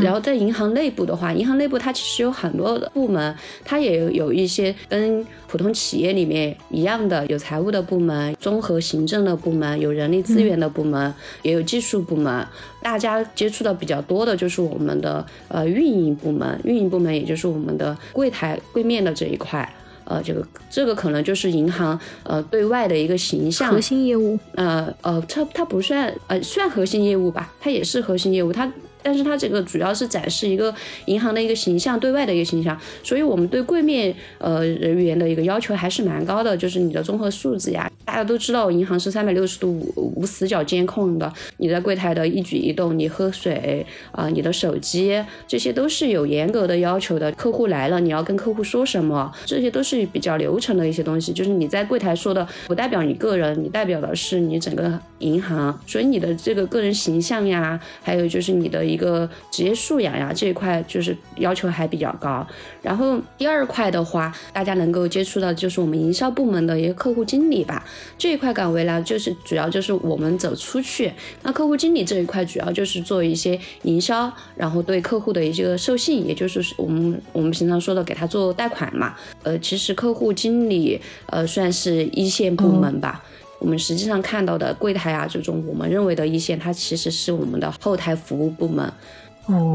然后在银行内部的话，银行内部它其实有很多的部门，它也有一些跟普通企业里面一样的，有财务的部门、综合行政的部门、有人力资源的部门，也有技术部门。大家接触的比较多的就是我们的呃运营部门，运营部门也就是我们的柜台柜面的这一块。呃，这个这个可能就是银行呃对外的一个形象核心业务，呃呃，它它不算呃算核心业务吧，它也是核心业务，它。但是它这个主要是展示一个银行的一个形象，对外的一个形象，所以我们对柜面呃人员的一个要求还是蛮高的，就是你的综合素质呀。大家都知道，银行是三百六十度无死角监控的，你在柜台的一举一动，你喝水啊，你的手机，这些都是有严格的要求的。客户来了，你要跟客户说什么，这些都是比较流程的一些东西。就是你在柜台说的，不代表你个人，你代表的是你整个银行，所以你的这个个人形象呀，还有就是你的。一个职业素养呀，这一块就是要求还比较高。然后第二块的话，大家能够接触到就是我们营销部门的一个客户经理吧。这一块岗位呢，就是主要就是我们走出去。那客户经理这一块主要就是做一些营销，然后对客户的一个授信，也就是我们我们平常说的给他做贷款嘛。呃，其实客户经理呃算是一线部门吧。我们实际上看到的柜台啊，这种我们认为的一线，它其实是我们的后台服务部门。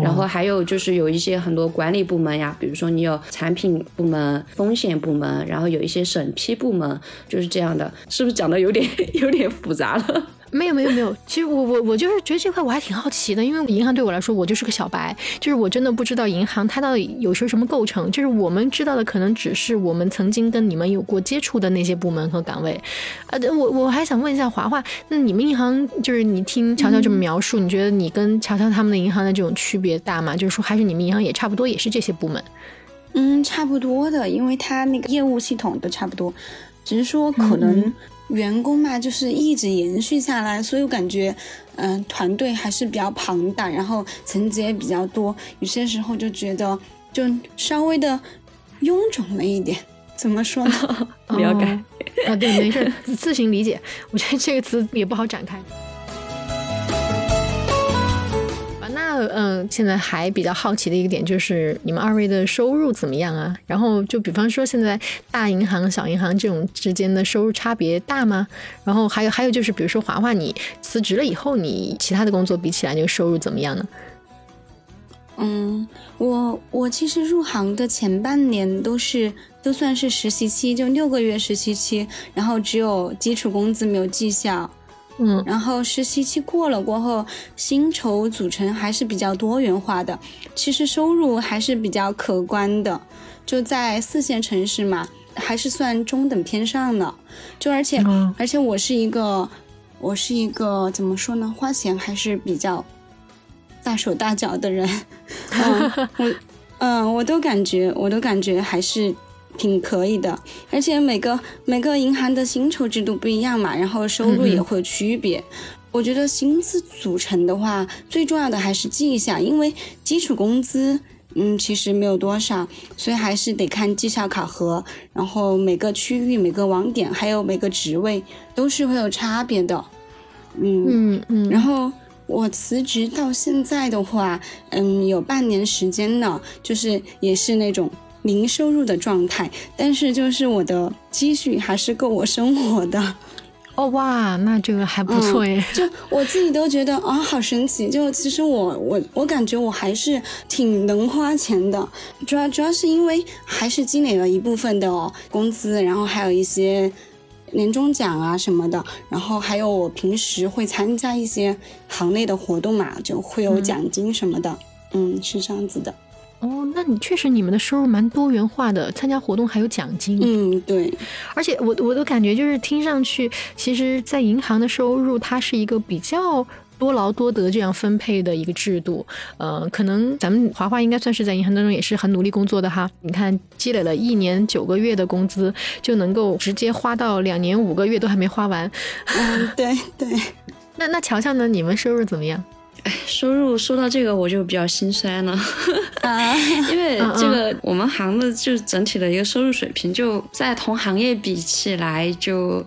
然后还有就是有一些很多管理部门呀，比如说你有产品部门、风险部门，然后有一些审批部门，就是这样的，是不是讲的有点 有点复杂了？没有没有没有，其实我我我就是觉得这块我还挺好奇的，因为银行对我来说我就是个小白，就是我真的不知道银行它到底有些什么构成，就是我们知道的可能只是我们曾经跟你们有过接触的那些部门和岗位，呃，我我还想问一下华华，那你们银行就是你听乔乔这么描述，你觉得你跟乔乔他们的银行的这种区别大吗？就是说还是你们银行也差不多也是这些部门？嗯，差不多的，因为它那个业务系统都差不多，只是说可能。员工嘛，就是一直延续下来，所以我感觉，嗯，团队还是比较庞大，然后层级也比较多，有些时候就觉得就稍微的臃肿了一点。怎么说呢？不要改啊，对，没事，自行理解。我觉得这个词也不好展开。嗯，现在还比较好奇的一个点就是你们二位的收入怎么样啊？然后就比方说现在大银行、小银行这种之间的收入差别大吗？然后还有还有就是，比如说华华，你辞职了以后，你其他的工作比起来，那个收入怎么样呢？嗯，我我其实入行的前半年都是都算是实习期，就六个月实习期，然后只有基础工资没有绩效。嗯，然后实习期过了过后，薪酬组成还是比较多元化的，其实收入还是比较可观的，就在四线城市嘛，还是算中等偏上的。就而且而且我是一个，我是一个怎么说呢，花钱还是比较大手大脚的人。嗯，我嗯，我都感觉，我都感觉还是。挺可以的，而且每个每个银行的薪酬制度不一样嘛，然后收入也会有区别。我觉得薪资组成的话，最重要的还是记一下，因为基础工资，嗯，其实没有多少，所以还是得看绩效考核。然后每个区域、每个网点，还有每个职位都是会有差别的。嗯嗯嗯。然后我辞职到现在的话，嗯，有半年时间了，就是也是那种。零收入的状态，但是就是我的积蓄还是够我生活的。哦哇，那这个还不错耶！就我自己都觉得啊，好神奇。就其实我我我感觉我还是挺能花钱的，主要主要是因为还是积累了一部分的哦工资，然后还有一些年终奖啊什么的，然后还有我平时会参加一些行内的活动嘛，就会有奖金什么的。嗯，是这样子的。哦，那你确实你们的收入蛮多元化的，参加活动还有奖金。嗯，对。而且我我都感觉就是听上去，其实，在银行的收入它是一个比较多劳多得这样分配的一个制度。呃，可能咱们华华应该算是在银行当中也是很努力工作的哈。你看，积累了一年九个月的工资，就能够直接花到两年五个月都还没花完。嗯，对对。那那乔乔呢？你们收入怎么样？收入说到这个我就比较心酸了，因为这个我们行的就整体的一个收入水平就在同行业比起来就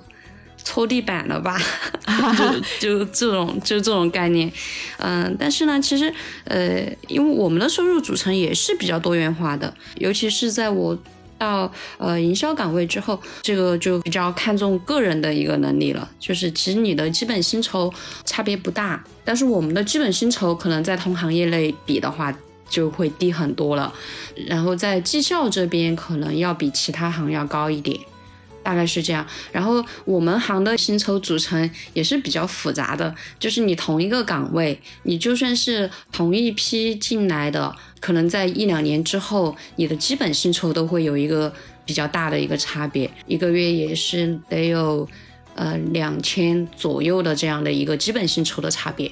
搓地板了吧，就就这种就这种概念，嗯，但是呢，其实呃，因为我们的收入组成也是比较多元化的，尤其是在我。到呃营销岗位之后，这个就比较看重个人的一个能力了。就是其实你的基本薪酬差别不大，但是我们的基本薪酬可能在同行业内比的话就会低很多了。然后在绩效这边可能要比其他行要高一点。大概是这样，然后我们行的薪酬组成也是比较复杂的，就是你同一个岗位，你就算是同一批进来的，可能在一两年之后，你的基本薪酬都会有一个比较大的一个差别，一个月也是得有呃两千左右的这样的一个基本薪酬的差别，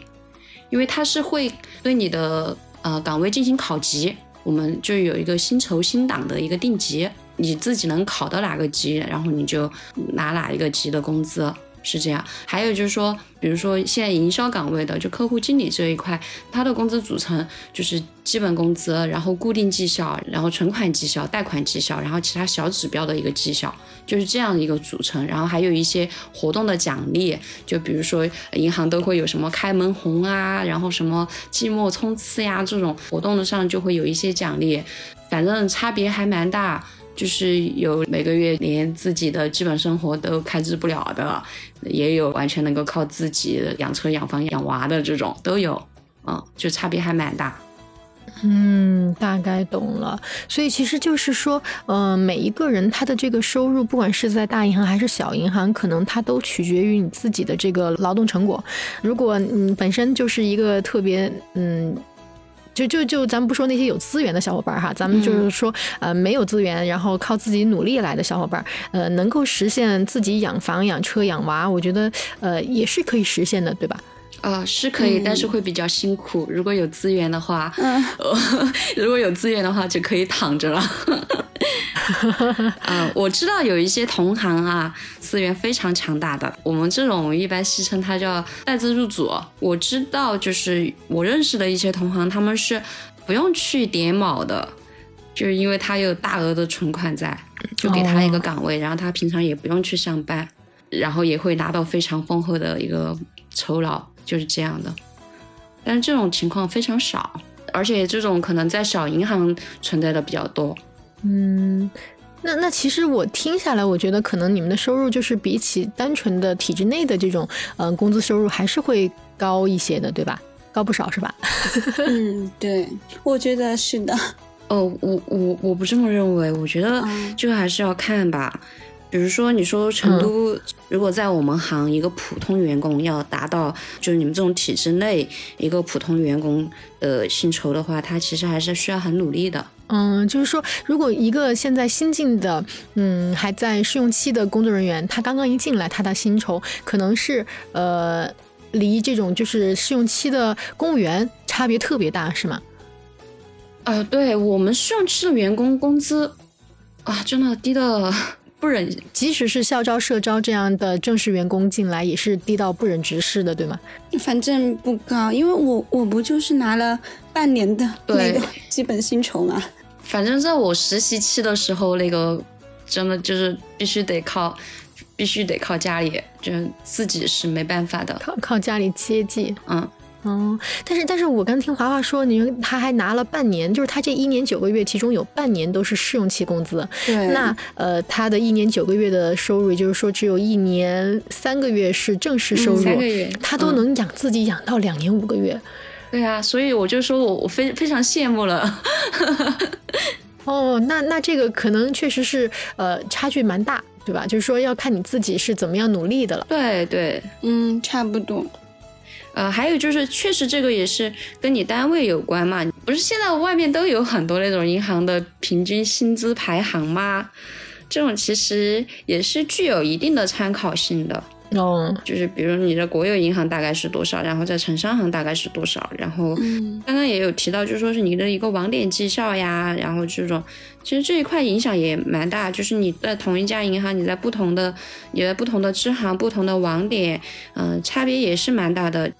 因为它是会对你的呃岗位进行考级，我们就有一个薪酬薪档的一个定级。你自己能考到哪个级，然后你就拿哪一个级的工资，是这样。还有就是说，比如说现在营销岗位的，就客户经理这一块，他的工资组成就是基本工资，然后固定绩效，然后存款绩效、贷款绩效，然后其他小指标的一个绩效，就是这样一个组成。然后还有一些活动的奖励，就比如说银行都会有什么开门红啊，然后什么季末冲刺呀这种活动的上就会有一些奖励，反正差别还蛮大。就是有每个月连自己的基本生活都开支不了的，也有完全能够靠自己养车、养房、养娃的这种都有，嗯，就差别还蛮大。嗯，大概懂了。所以其实就是说，呃，每一个人他的这个收入，不管是在大银行还是小银行，可能它都取决于你自己的这个劳动成果。如果你本身就是一个特别，嗯。就就就，咱们不说那些有资源的小伙伴哈，咱们就是说，呃，没有资源，然后靠自己努力来的小伙伴，呃，能够实现自己养房、养车、养娃，我觉得，呃，也是可以实现的，对吧？啊，是可以，但是会比较辛苦。如果有资源的话，嗯，如果有资源的话，就可以躺着了。啊，我知道有一些同行啊，资源非常强大的，我们这种一般戏称它叫带资入组。我知道，就是我认识的一些同行，他们是不用去点卯的，就是因为他有大额的存款在，就给他一个岗位，然后他平常也不用去上班，然后也会拿到非常丰厚的一个酬劳，就是这样的。但是这种情况非常少，而且这种可能在小银行存在的比较多。嗯，那那其实我听下来，我觉得可能你们的收入就是比起单纯的体制内的这种，嗯，工资收入还是会高一些的，对吧？高不少是吧？嗯，对，我觉得是的。哦，我我我不这么认为，我觉得这个还是要看吧。比如说，你说成都，如果在我们行一个普通员工要达到就是你们这种体制内一个普通员工的薪酬的话，他其实还是需要很努力的。嗯，就是说，如果一个现在新进的，嗯，还在试用期的工作人员，他刚刚一进来，他的薪酬可能是呃，离这种就是试用期的公务员差别特别大，是吗？呃，对我们试用期的员工工资啊，真的低的。不忍，即使是校招、社招这样的正式员工进来，也是低到不忍直视的，对吗？反正不高，因为我我不就是拿了半年的那个 基本薪酬嘛。反正在我实习期的时候，那个真的就是必须得靠，必须得靠家里，就自己是没办法的，靠靠家里接济，嗯。哦，但是但是我刚听华华说，你他还拿了半年，就是他这一年九个月，其中有半年都是试用期工资。对，那呃，他的一年九个月的收入，也就是说只有一年三个月是正式收入，三个月他都能养自己养到两年五个月。对啊，所以我就说我我非非常羡慕了。哦，那那这个可能确实是呃差距蛮大，对吧？就是说要看你自己是怎么样努力的了。对对，嗯，差不多。呃，还有就是，确实这个也是跟你单位有关嘛。不是现在外面都有很多那种银行的平均薪资排行吗？这种其实也是具有一定的参考性的。哦，就是比如你的国有银行大概是多少，然后在城商行大概是多少，然后刚刚也有提到，就说是你的一个网点绩效呀，然后这种其实这一块影响也蛮大。就是你在同一家银行，你在不同的你在不同的支行、不同的网点，嗯，差别也是蛮大的。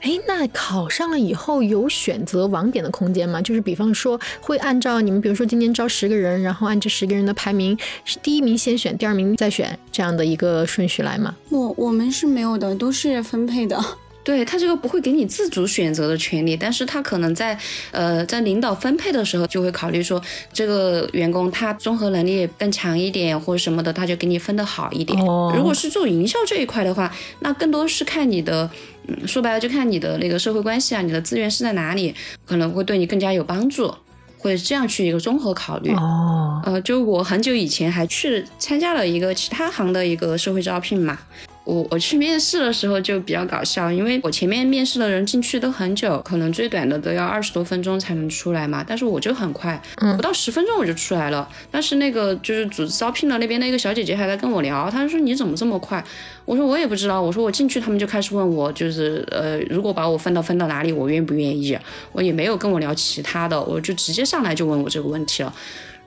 哎，那考上了以后有选择网点的空间吗？就是比方说，会按照你们，比如说今年招十个人，然后按这十个人的排名，是第一名先选，第二名再选这样的一个顺序来吗？我我们是没有的，都是分配的。对他这个不会给你自主选择的权利，但是他可能在呃在领导分配的时候就会考虑说，这个员工他综合能力更强一点或者什么的，他就给你分的好一点。如果是做营销这一块的话，那更多是看你的。嗯，说白了就看你的那个社会关系啊，你的资源是在哪里，可能会对你更加有帮助，会这样去一个综合考虑。哦，呃，就我很久以前还去参加了一个其他行的一个社会招聘嘛。我我去面试的时候就比较搞笑，因为我前面面试的人进去都很久，可能最短的都要二十多分钟才能出来嘛，但是我就很快，不到十分钟我就出来了。但是那个就是组织招聘的那边的一个小姐姐还在跟我聊，她说你怎么这么快？我说我也不知道，我说我进去他们就开始问我，就是呃如果把我分到分到哪里，我愿不愿意？我也没有跟我聊其他的，我就直接上来就问我这个问题了。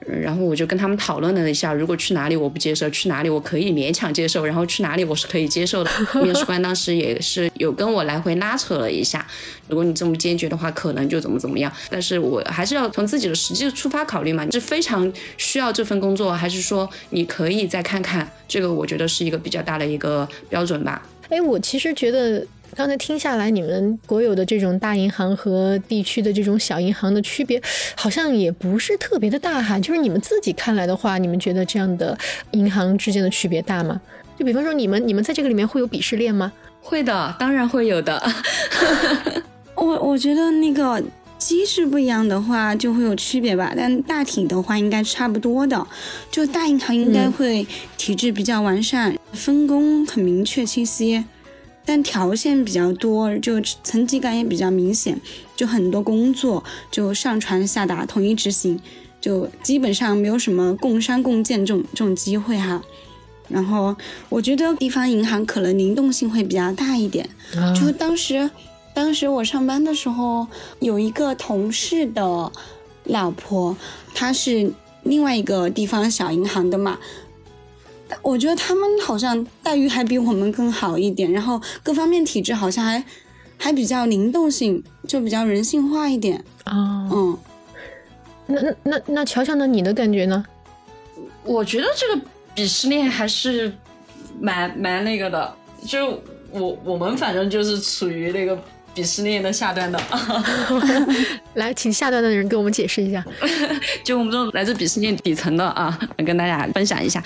然后我就跟他们讨论了一下，如果去哪里我不接受，去哪里我可以勉强接受，然后去哪里我是可以接受的。面试官当时也是有跟我来回拉扯了一下，如果你这么坚决的话，可能就怎么怎么样。但是我还是要从自己的实际出发考虑嘛，你是非常需要这份工作，还是说你可以再看看？这个我觉得是一个比较大的一个标准吧。哎，我其实觉得。刚才听下来，你们国有的这种大银行和地区的这种小银行的区别，好像也不是特别的大哈。就是你们自己看来的话，你们觉得这样的银行之间的区别大吗？就比方说，你们你们在这个里面会有鄙视链吗？会的，当然会有的。我我觉得那个机制不一样的话就会有区别吧，但大体的话应该差不多的。就大银行应该会体制比较完善，分工很明确清晰，但条线比较多，就层级感也比较明显，就很多工作就上传下达统一执行，就基本上没有什么共商共建这种这种机会哈。然后我觉得地方银行可能灵动性会比较大一点，就当时。当时我上班的时候，有一个同事的老婆，她是另外一个地方小银行的嘛。我觉得他们好像待遇还比我们更好一点，然后各方面体制好像还还比较灵动性，就比较人性化一点。哦，嗯，那那那那乔乔呢？你的感觉呢？我觉得这个鄙视链还是蛮蛮那个的，就我我们反正就是处于那个。鄙视链的下端的，来，请下端的人给我们解释一下。就我们这种来自鄙视链底层的啊，跟大家分享一下。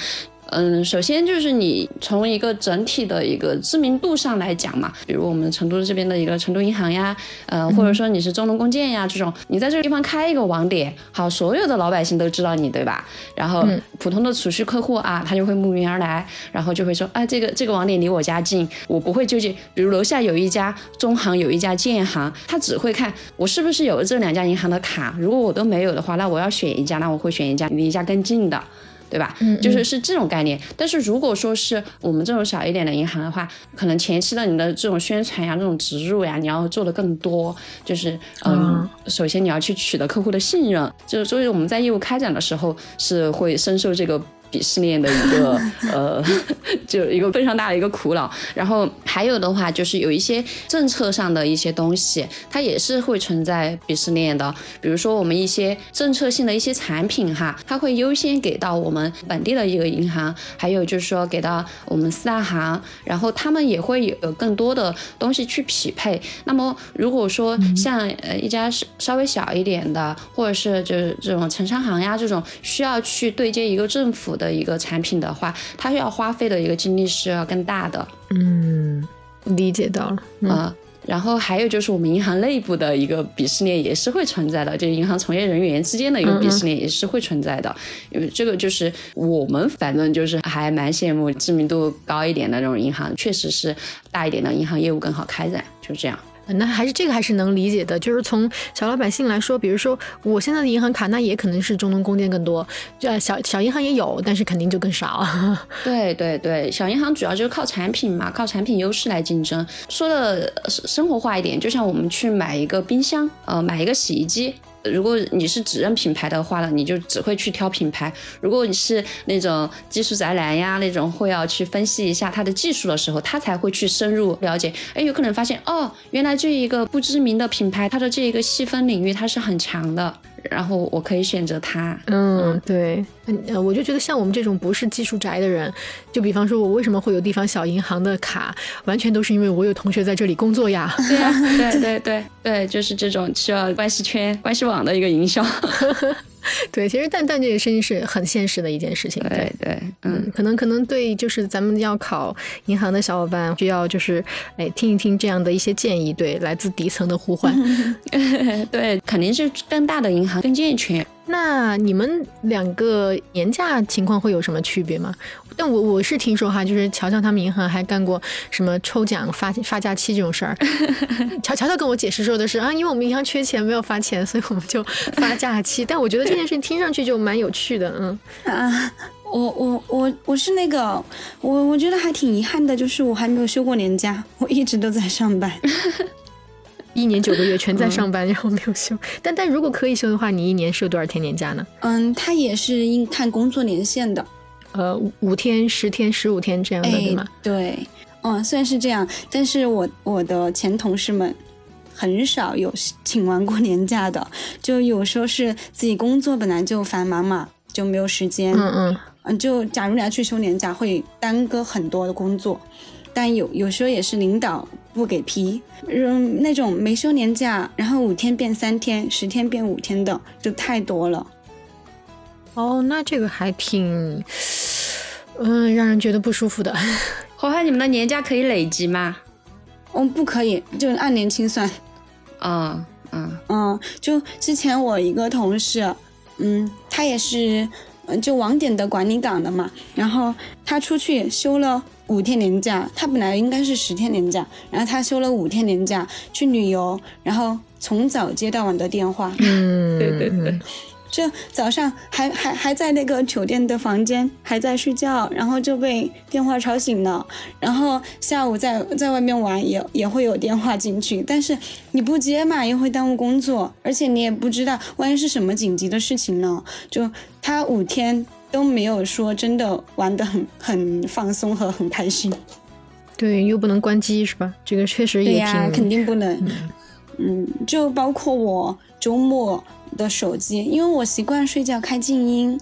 嗯，首先就是你从一个整体的一个知名度上来讲嘛，比如我们成都这边的一个成都银行呀，呃，或者说你是中农工建呀这种，你在这个地方开一个网点，好，所有的老百姓都知道你，对吧？然后普通的储蓄客户啊，他就会慕名而来，然后就会说，哎，这个这个网点离我家近，我不会纠结。比如楼下有一家中行，有一家建行，他只会看我是不是有这两家银行的卡，如果我都没有的话，那我要选一家，那我会选一家离一家更近的。对吧？嗯，就是是这种概念。但是如果说是我们这种小一点的银行的话，可能前期的你的这种宣传呀、这种植入呀，你要做的更多。就是嗯，首先你要去取得客户的信任。就是所以我们在业务开展的时候是会深受这个。鄙视链的一个呃，就一个非常大的一个苦恼。然后还有的话，就是有一些政策上的一些东西，它也是会存在鄙视链的。比如说我们一些政策性的一些产品哈，它会优先给到我们本地的一个银行，还有就是说给到我们四大行，然后他们也会有更多的东西去匹配。那么如果说像呃一家稍微小一点的，或者是就是这种城商行呀这种需要去对接一个政府。的一个产品的话，它要花费的一个精力是要更大的。嗯，理解到了啊。然后还有就是我们银行内部的一个鄙视链也是会存在的，就是银行从业人员之间的一个鄙视链也是会存在的。因为这个就是我们反正就是还蛮羡慕知名度高一点的那种银行，确实是大一点的银行业务更好开展，就这样。那还是这个还是能理解的，就是从小老百姓来说，比如说我现在的银行卡，那也可能是中东供电更多，就，小小银行也有，但是肯定就更少。对对对，小银行主要就是靠产品嘛，靠产品优势来竞争。说的生活化一点，就像我们去买一个冰箱，呃，买一个洗衣机。如果你是只认品牌的话呢，你就只会去挑品牌；如果你是那种技术宅男呀，那种会要去分析一下它的技术的时候，他才会去深入了解。哎，有可能发现哦，原来这一个不知名的品牌，它的这一个细分领域它是很强的。然后我可以选择它。嗯，对，呃，我就觉得像我们这种不是技术宅的人，就比方说，我为什么会有地方小银行的卡，完全都是因为我有同学在这里工作呀。对呀，对对对对，就是这种需要关系圈、关系网的一个营销。对，其实蛋蛋这个事情是很现实的一件事情。对对，嗯，可能可能对，就是咱们要考银行的小伙伴，需要就是哎听一听这样的一些建议，对，来自底层的呼唤。对，肯定是更大的银行更健全。那你们两个年假情况会有什么区别吗？但我我是听说哈，就是乔乔他们银行还干过什么抽奖发发假期这种事儿。乔乔乔跟我解释说的是啊，因为我们银行缺钱没有发钱，所以我们就 发假期。但我觉得这件事情听上去就蛮有趣的，嗯啊，我我我我是那个，我我觉得还挺遗憾的，就是我还没有休过年假，我一直都在上班。一年九个月全在上班，然后没有休。但但如果可以休的话，你一年休多少天年假呢？嗯，他也是应看工作年限的，呃，五天、十天、十五天这样的，对吗？对，嗯，虽然是这样，但是我我的前同事们很少有请完过年假的，就有时候是自己工作本来就繁忙嘛，就没有时间。嗯嗯，嗯，就假如你要去休年假，会耽搁很多的工作。但有有时候也是领导不给批，嗯，那种没休年假，然后五天变三天，十天变五天的，就太多了。哦，那这个还挺，嗯，让人觉得不舒服的。花花，你们的年假可以累积吗？嗯，不可以，就按年清算。啊，嗯嗯，嗯，就之前我一个同事，嗯，他也是，嗯，就网点的管理岗的嘛，然后他出去休了五天年假，他本来应该是十天年假，然后他休了五天年假去旅游，然后从早接到晚的电话，嗯，对对对，就早上还还还在那个酒店的房间还在睡觉，然后就被电话吵醒了。然后下午在在外面玩也也会有电话进去，但是你不接嘛，又会耽误工作，而且你也不知道万一是什么紧急的事情呢。就他五天都没有说真的玩得很很放松和很开心。对，又不能关机是吧？这个确实也对呀，挺肯定不能。嗯，就包括我周末的手机，因为我习惯睡觉开静音。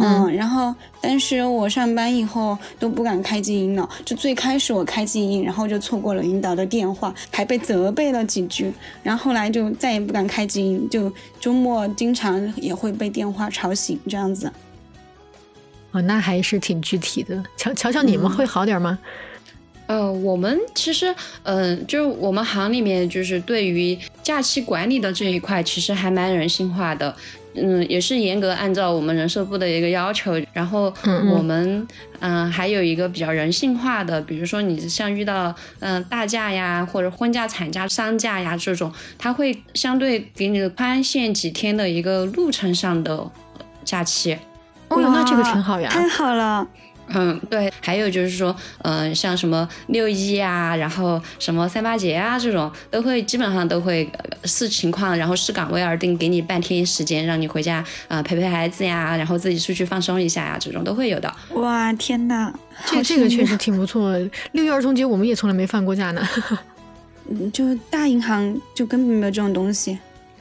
嗯，然后但是我上班以后都不敢开静音了。就最开始我开静音，然后就错过了领导的电话，还被责备了几句。然后后来就再也不敢开静音，就周末经常也会被电话吵醒这样子。哦，那还是挺具体的。瞧瞧瞧，你们会好点吗？呃，我们其实，嗯、就是我们行里面就是对于假期管理的这一块，其实还蛮人性化的。嗯，也是严格按照我们人社部的一个要求，然后我们嗯、还有一个比较人性化的，比如说你像遇到嗯、大假呀，或者婚假、产假、丧假呀这种，它会相对给你宽限几天的一个路程上的假期。哦，那这个挺好呀。太好了。嗯，对，还有就是说，嗯、像什么六一啊，然后什么三八节啊，这种都会基本上都会呃视情况，然后视岗位而定，给你半天时间让你回家啊、呃陪陪孩子呀，然后自己出去放松一下呀，这种都会有的。哇，天哪！好这这个确实挺不错的。六一儿童节我们也从来没放过假呢。嗯就大银行就根本没有这种东西。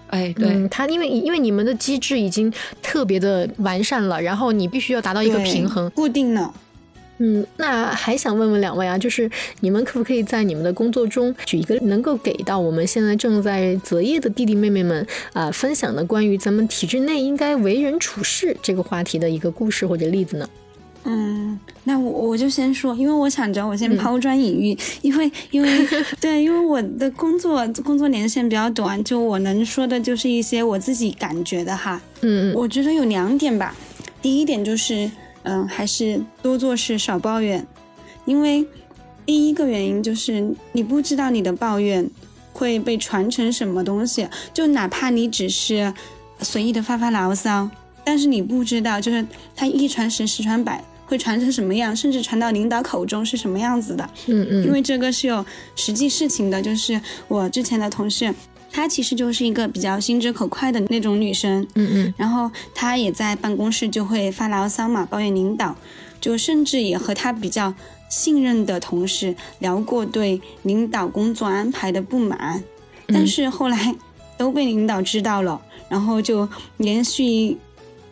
哎，对，嗯，它因为因为你们的机制已经特别的完善了，然后你必须要达到一个平衡。固定的。嗯，那还想问问两位啊，就是你们可不可以在你们的工作中举一个能够给到我们现在正在择业的弟弟妹妹们啊、分享的关于咱们体制内应该为人处事这个话题的一个故事或者例子呢？嗯，那我我就先说，因为我想着我先嗯抛砖引玉，因为因为 对，因为我的工作工作年限比较短，就我能说的就是一些我自己感觉的哈。嗯嗯我觉得有两点吧，第一点就是，嗯，还是多做事少抱怨，因为第一个原因就是你不知道你的抱怨会被传成什么东西，就哪怕你只是随意的发发牢骚，但是你不知道，就是它一传十，十传百。会传成什么样，甚至传到领导口中是什么样子的？嗯嗯，因为这个是有实际事情的，就是我之前的同事，她其实就是一个比较心直口快的那种女生，嗯嗯然后她也在办公室就会发牢骚嘛，抱怨领导，就甚至也和她比较信任的同事聊过对领导工作安排的不满，但是后来都被领导知道了，然后就连续。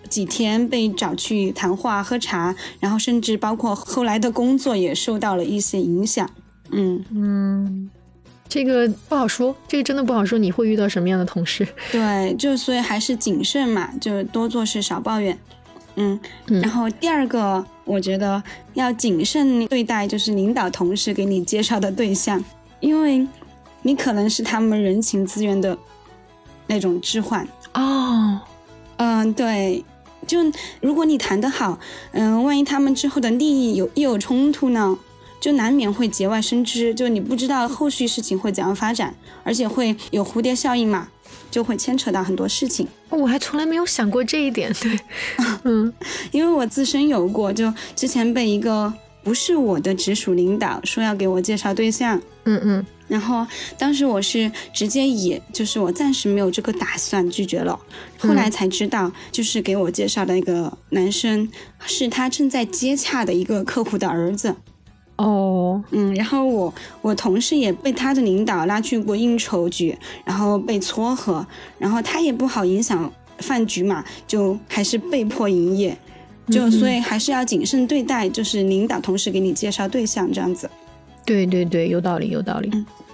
几天被找去谈话喝茶，然后甚至包括后来的工作也受到了一些影响。嗯，嗯，这个不好说，这个真的不好说，你会遇到什么样的同事？对，就所以还是谨慎嘛，就多做事少抱怨。嗯，嗯然后第二个，我觉得要谨慎对待就是领导同事给你介绍的对象，因为你可能是他们人情资源的那种置换。哦，嗯，对，就如果你谈得好，嗯，万一他们之后的利益有又有冲突呢，就难免会节外生枝，就你不知道后续事情会怎样发展，而且会有蝴蝶效应嘛，就会牵扯到很多事情。哦我还从来没有想过这一点。对，嗯因为我自身有过，就之前被一个不是我的直属领导说要给我介绍对象，嗯嗯然后当时我是直接以就是我暂时没有这个打算拒绝了，后来才知道，就是给我介绍的一个男生是他正在接洽的一个客户的儿子，哦，嗯，然后我我同事也被他的领导拉去过应酬局，然后被撮合，然后他也不好影响饭局嘛，就还是被迫营业，就所以还是要谨慎对待，就是领导同事给你介绍对象这样子。对对对，有道理有道理。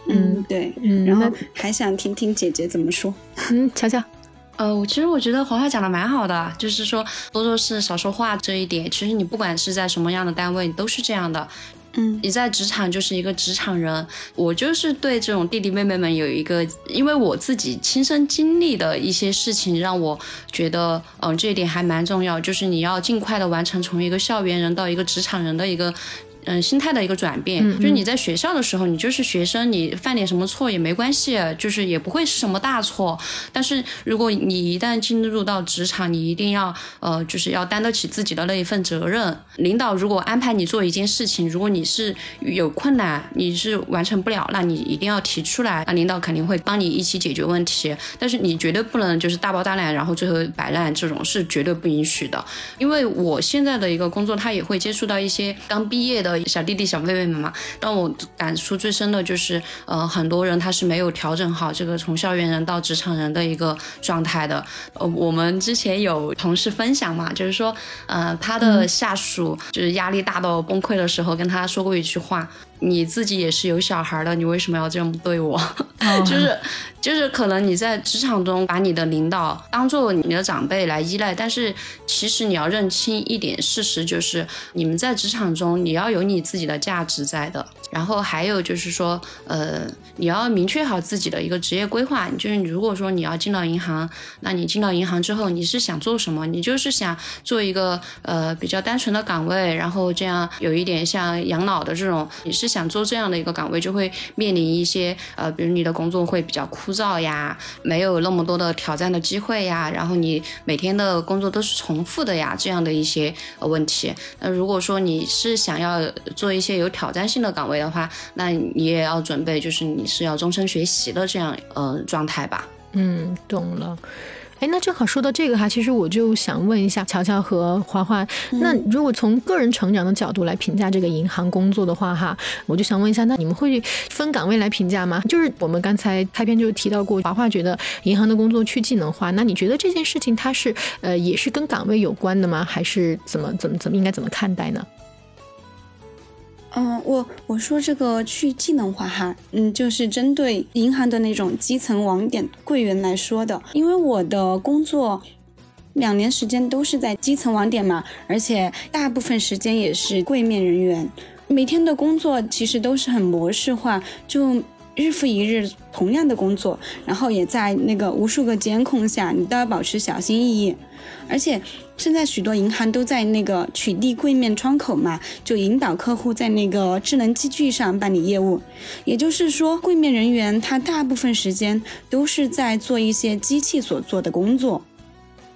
嗯，对。嗯，然后还想听听姐姐怎么说。嗯，瞧瞧，呃，我其实我觉得黄华讲的蛮好的，就是说多做事少说话这一点，其实你不管是在什么样的单位，你都是这样的。嗯，你在职场就是一个职场人，我就是对这种弟弟妹妹们有一个，因为我自己亲身经历的一些事情，让我觉得，嗯，这一点还蛮重要，就是你要尽快的完成从一个校园人到一个职场人的一个。嗯，心态的一个转变，就是你在学校的时候，你就是学生，你犯点什么错也没关系，就是也不会是什么大错。但是如果你一旦进入到职场，你一定要呃，就是要担得起自己的那一份责任。领导如果安排你做一件事情，如果你是有困难，你是完成不了，那你一定要提出来，那领导肯定会帮你一起解决问题。但是你绝对不能就是大包大揽，然后最后摆烂，这种是绝对不允许的。因为我现在的一个工作，他也会接触到一些刚毕业的。小弟弟、小妹妹们嘛，让我感触最深的就是，呃，很多人他是没有调整好这个从校园人到职场人的一个状态的。呃，我们之前有同事分享嘛，就是说，呃，他的下属就是压力大到崩溃的时候，跟他说过一句话。你自己也是有小孩的，你为什么要这么对我？就是，就是可能你在职场中把你的领导当做你的长辈来依赖，但是其实你要认清一点事实，就是你们在职场中你要有你自己的价值在的。然后还有就是说，呃，你要明确好自己的一个职业规划。就是如果说你要进到银行，那你进到银行之后，你是想做什么？你就是想做一个呃比较单纯的岗位，然后这样有一点像养老的这种，你是。想做这样的一个岗位，就会面临一些呃，比如你的工作会比较枯燥呀，没有那么多的挑战的机会呀，然后你每天的工作都是重复的呀，这样的一些呃问题。那如果说你是想要做一些有挑战性的岗位的话，那你也要准备，就是你是要终身学习的这样呃状态吧。嗯，懂了。哎，那正好说到这个哈，其实我就想问一下乔乔和华华，那如果从个人成长的角度来评价这个银行工作的话哈，我就想问一下，那你们会分岗位来评价吗？就是我们刚才开篇就提到过，华华觉得银行的工作去技能化，那你觉得这件事情它是呃也是跟岗位有关的吗？还是怎么怎么怎么应该怎么看待呢？嗯，我我说这个去技能化哈，嗯，就是针对银行的那种基层网点柜员来说的。因为我的工作两年时间都是在基层网点嘛，而且大部分时间也是柜面人员，每天的工作其实都是很模式化，就日复一日同样的工作，然后也在那个无数个监控下，你都要保持小心翼翼，而且。现在许多银行都在那个取缔柜面窗口嘛，就引导客户在那个智能机具上办理业务。也就是说，柜面人员他大部分时间都是在做一些机器所做的工作。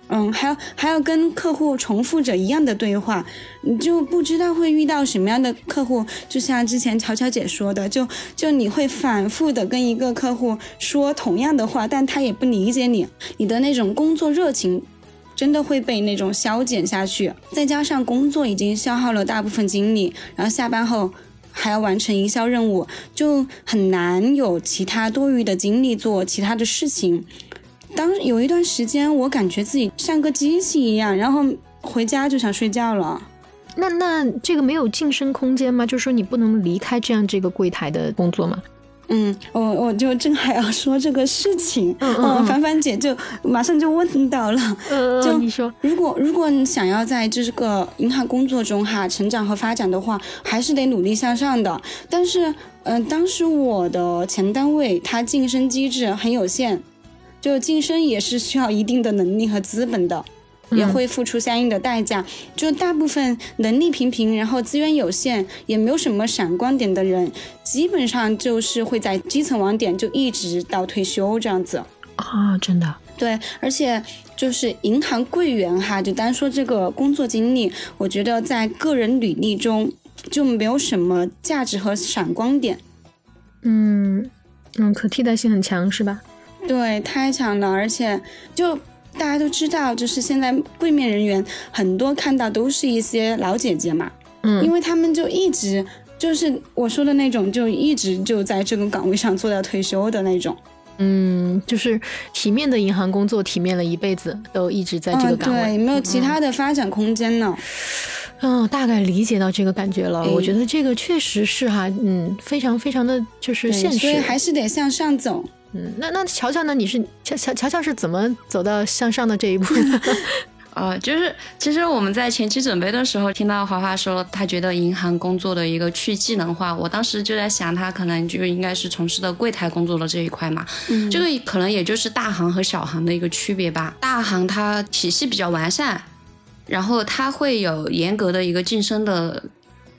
嗯，还要还要跟客户重复着一样的对话，你就不知道会遇到什么样的客户。就像之前乔乔姐说的，就就你会反复的跟一个客户说同样的话，但他也不理解你，你的那种工作热情。真的会被那种消减下去，再加上工作已经消耗了大部分精力，然后下班后还要完成营销任务，就很难有其他多余的精力做其他的事情。当有一段时间，我感觉自己像个机器一样，然后回家就想睡觉了。那那这个没有晋升空间吗？就是说你不能离开这样这个柜台的工作吗？嗯，我我就正还要说这个事情，嗯，凡凡姐就马上就问到了，就你说，如果如果你想要在这个银行工作中哈成长和发展的话，还是得努力向上的。但是，嗯，当时我的前单位它晋升机制很有限，就晋升也是需要一定的能力和资本的。也会付出相应的代价，就大部分能力平平，然后资源有限，也没有什么闪光点的人，基本上就是会在基层网点就一直到退休这样子啊，真的。对，而且就是银行柜员哈，就单说这个工作经历，我觉得在个人履历中就没有什么价值和闪光点。嗯嗯，可替代性很强是吧？对，太强了，而且就。大家都知道，就是现在柜面人员很多看到都是一些老姐姐嘛，嗯，因为他们就一直就是我说的那种，就一直就在这个岗位上做到退休的那种，嗯，就是体面的银行工作，体面了一辈子，都一直在这个岗位，对，没有其他的发展空间呢。嗯，大概理解到这个感觉了。我觉得这个确实是哈，嗯，非常非常的就是现实，所以还是得向上走。嗯，那那乔乔呢？你是乔乔乔乔是怎么走到向上的这一步的？呃，就是其实我们在前期准备的时候，听到华华说他觉得银行工作的一个去技能化，我当时就在想，他可能就应该是从事的柜台工作的这一块嘛。嗯，这个可能也就是大行和小行的一个区别吧。大行它体系比较完善，然后它会有严格的一个晋升的。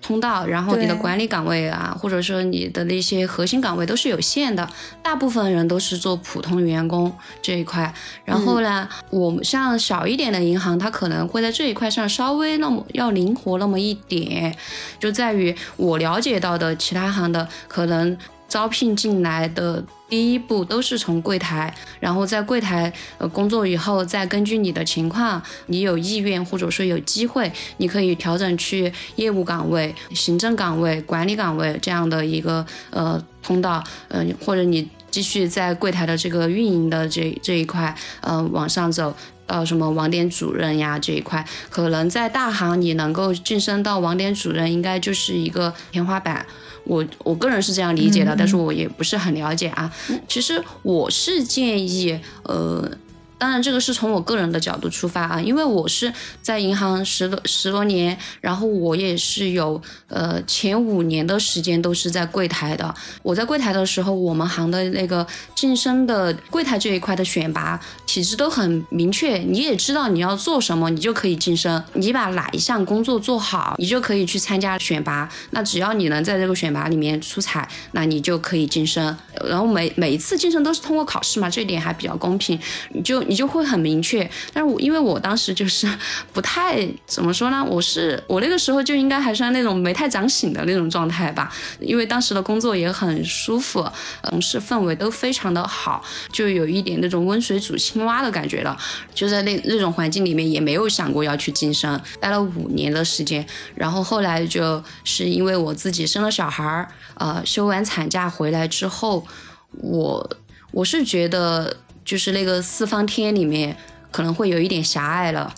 通道，然后你的管理岗位啊，或者说你的那些核心岗位都是有限的，大部分人都是做普通员工这一块。然后呢，我们像小一点的银行，它可能会在这一块上稍微那么要灵活那么一点，就在于我了解到的其他行的可能。招聘进来的第一步都是从柜台，然后在柜台呃工作以后，再根据你的情况，你有意愿或者说有机会，你可以调整去业务岗位、行政岗位、管理岗位这样的一个呃通道，嗯，或者你继续在柜台的这个运营的这这一块，呃往上走到什么网点主任呀这一块，可能在大行你能够晋升到网点主任，应该就是一个天花板。我我个人是这样理解的，但是我也不是很了解啊。其实我是建议，呃。当然，这个是从我个人的角度出发啊，因为我是在银行十多十多年，然后我也是有呃前五年的时间都是在柜台的。我在柜台的时候，我们行的那个晋升的柜台这一块的选拔体制都很明确，你也知道你要做什么，你就可以晋升。你把哪一项工作做好，你就可以去参加选拔。那只要你能在这个选拔里面出彩，那你就可以晋升。然后每每一次晋升都是通过考试嘛，这一点还比较公平，你就。你就会很明确，但是我因为我当时就是 不太怎么说呢，我是我那个时候就应该还算那种没太长醒的那种状态吧，因为当时的工作也很舒服，同事氛围都非常的好，就有一点那种温水煮青蛙的感觉了，就在那那种环境里面也没有想过要去晋升，待了五年的时间，然后后来就是因为我自己生了小孩儿，呃，休完产假回来之后，我我是觉得。就是那个四方天里面可能会有一点狭隘了，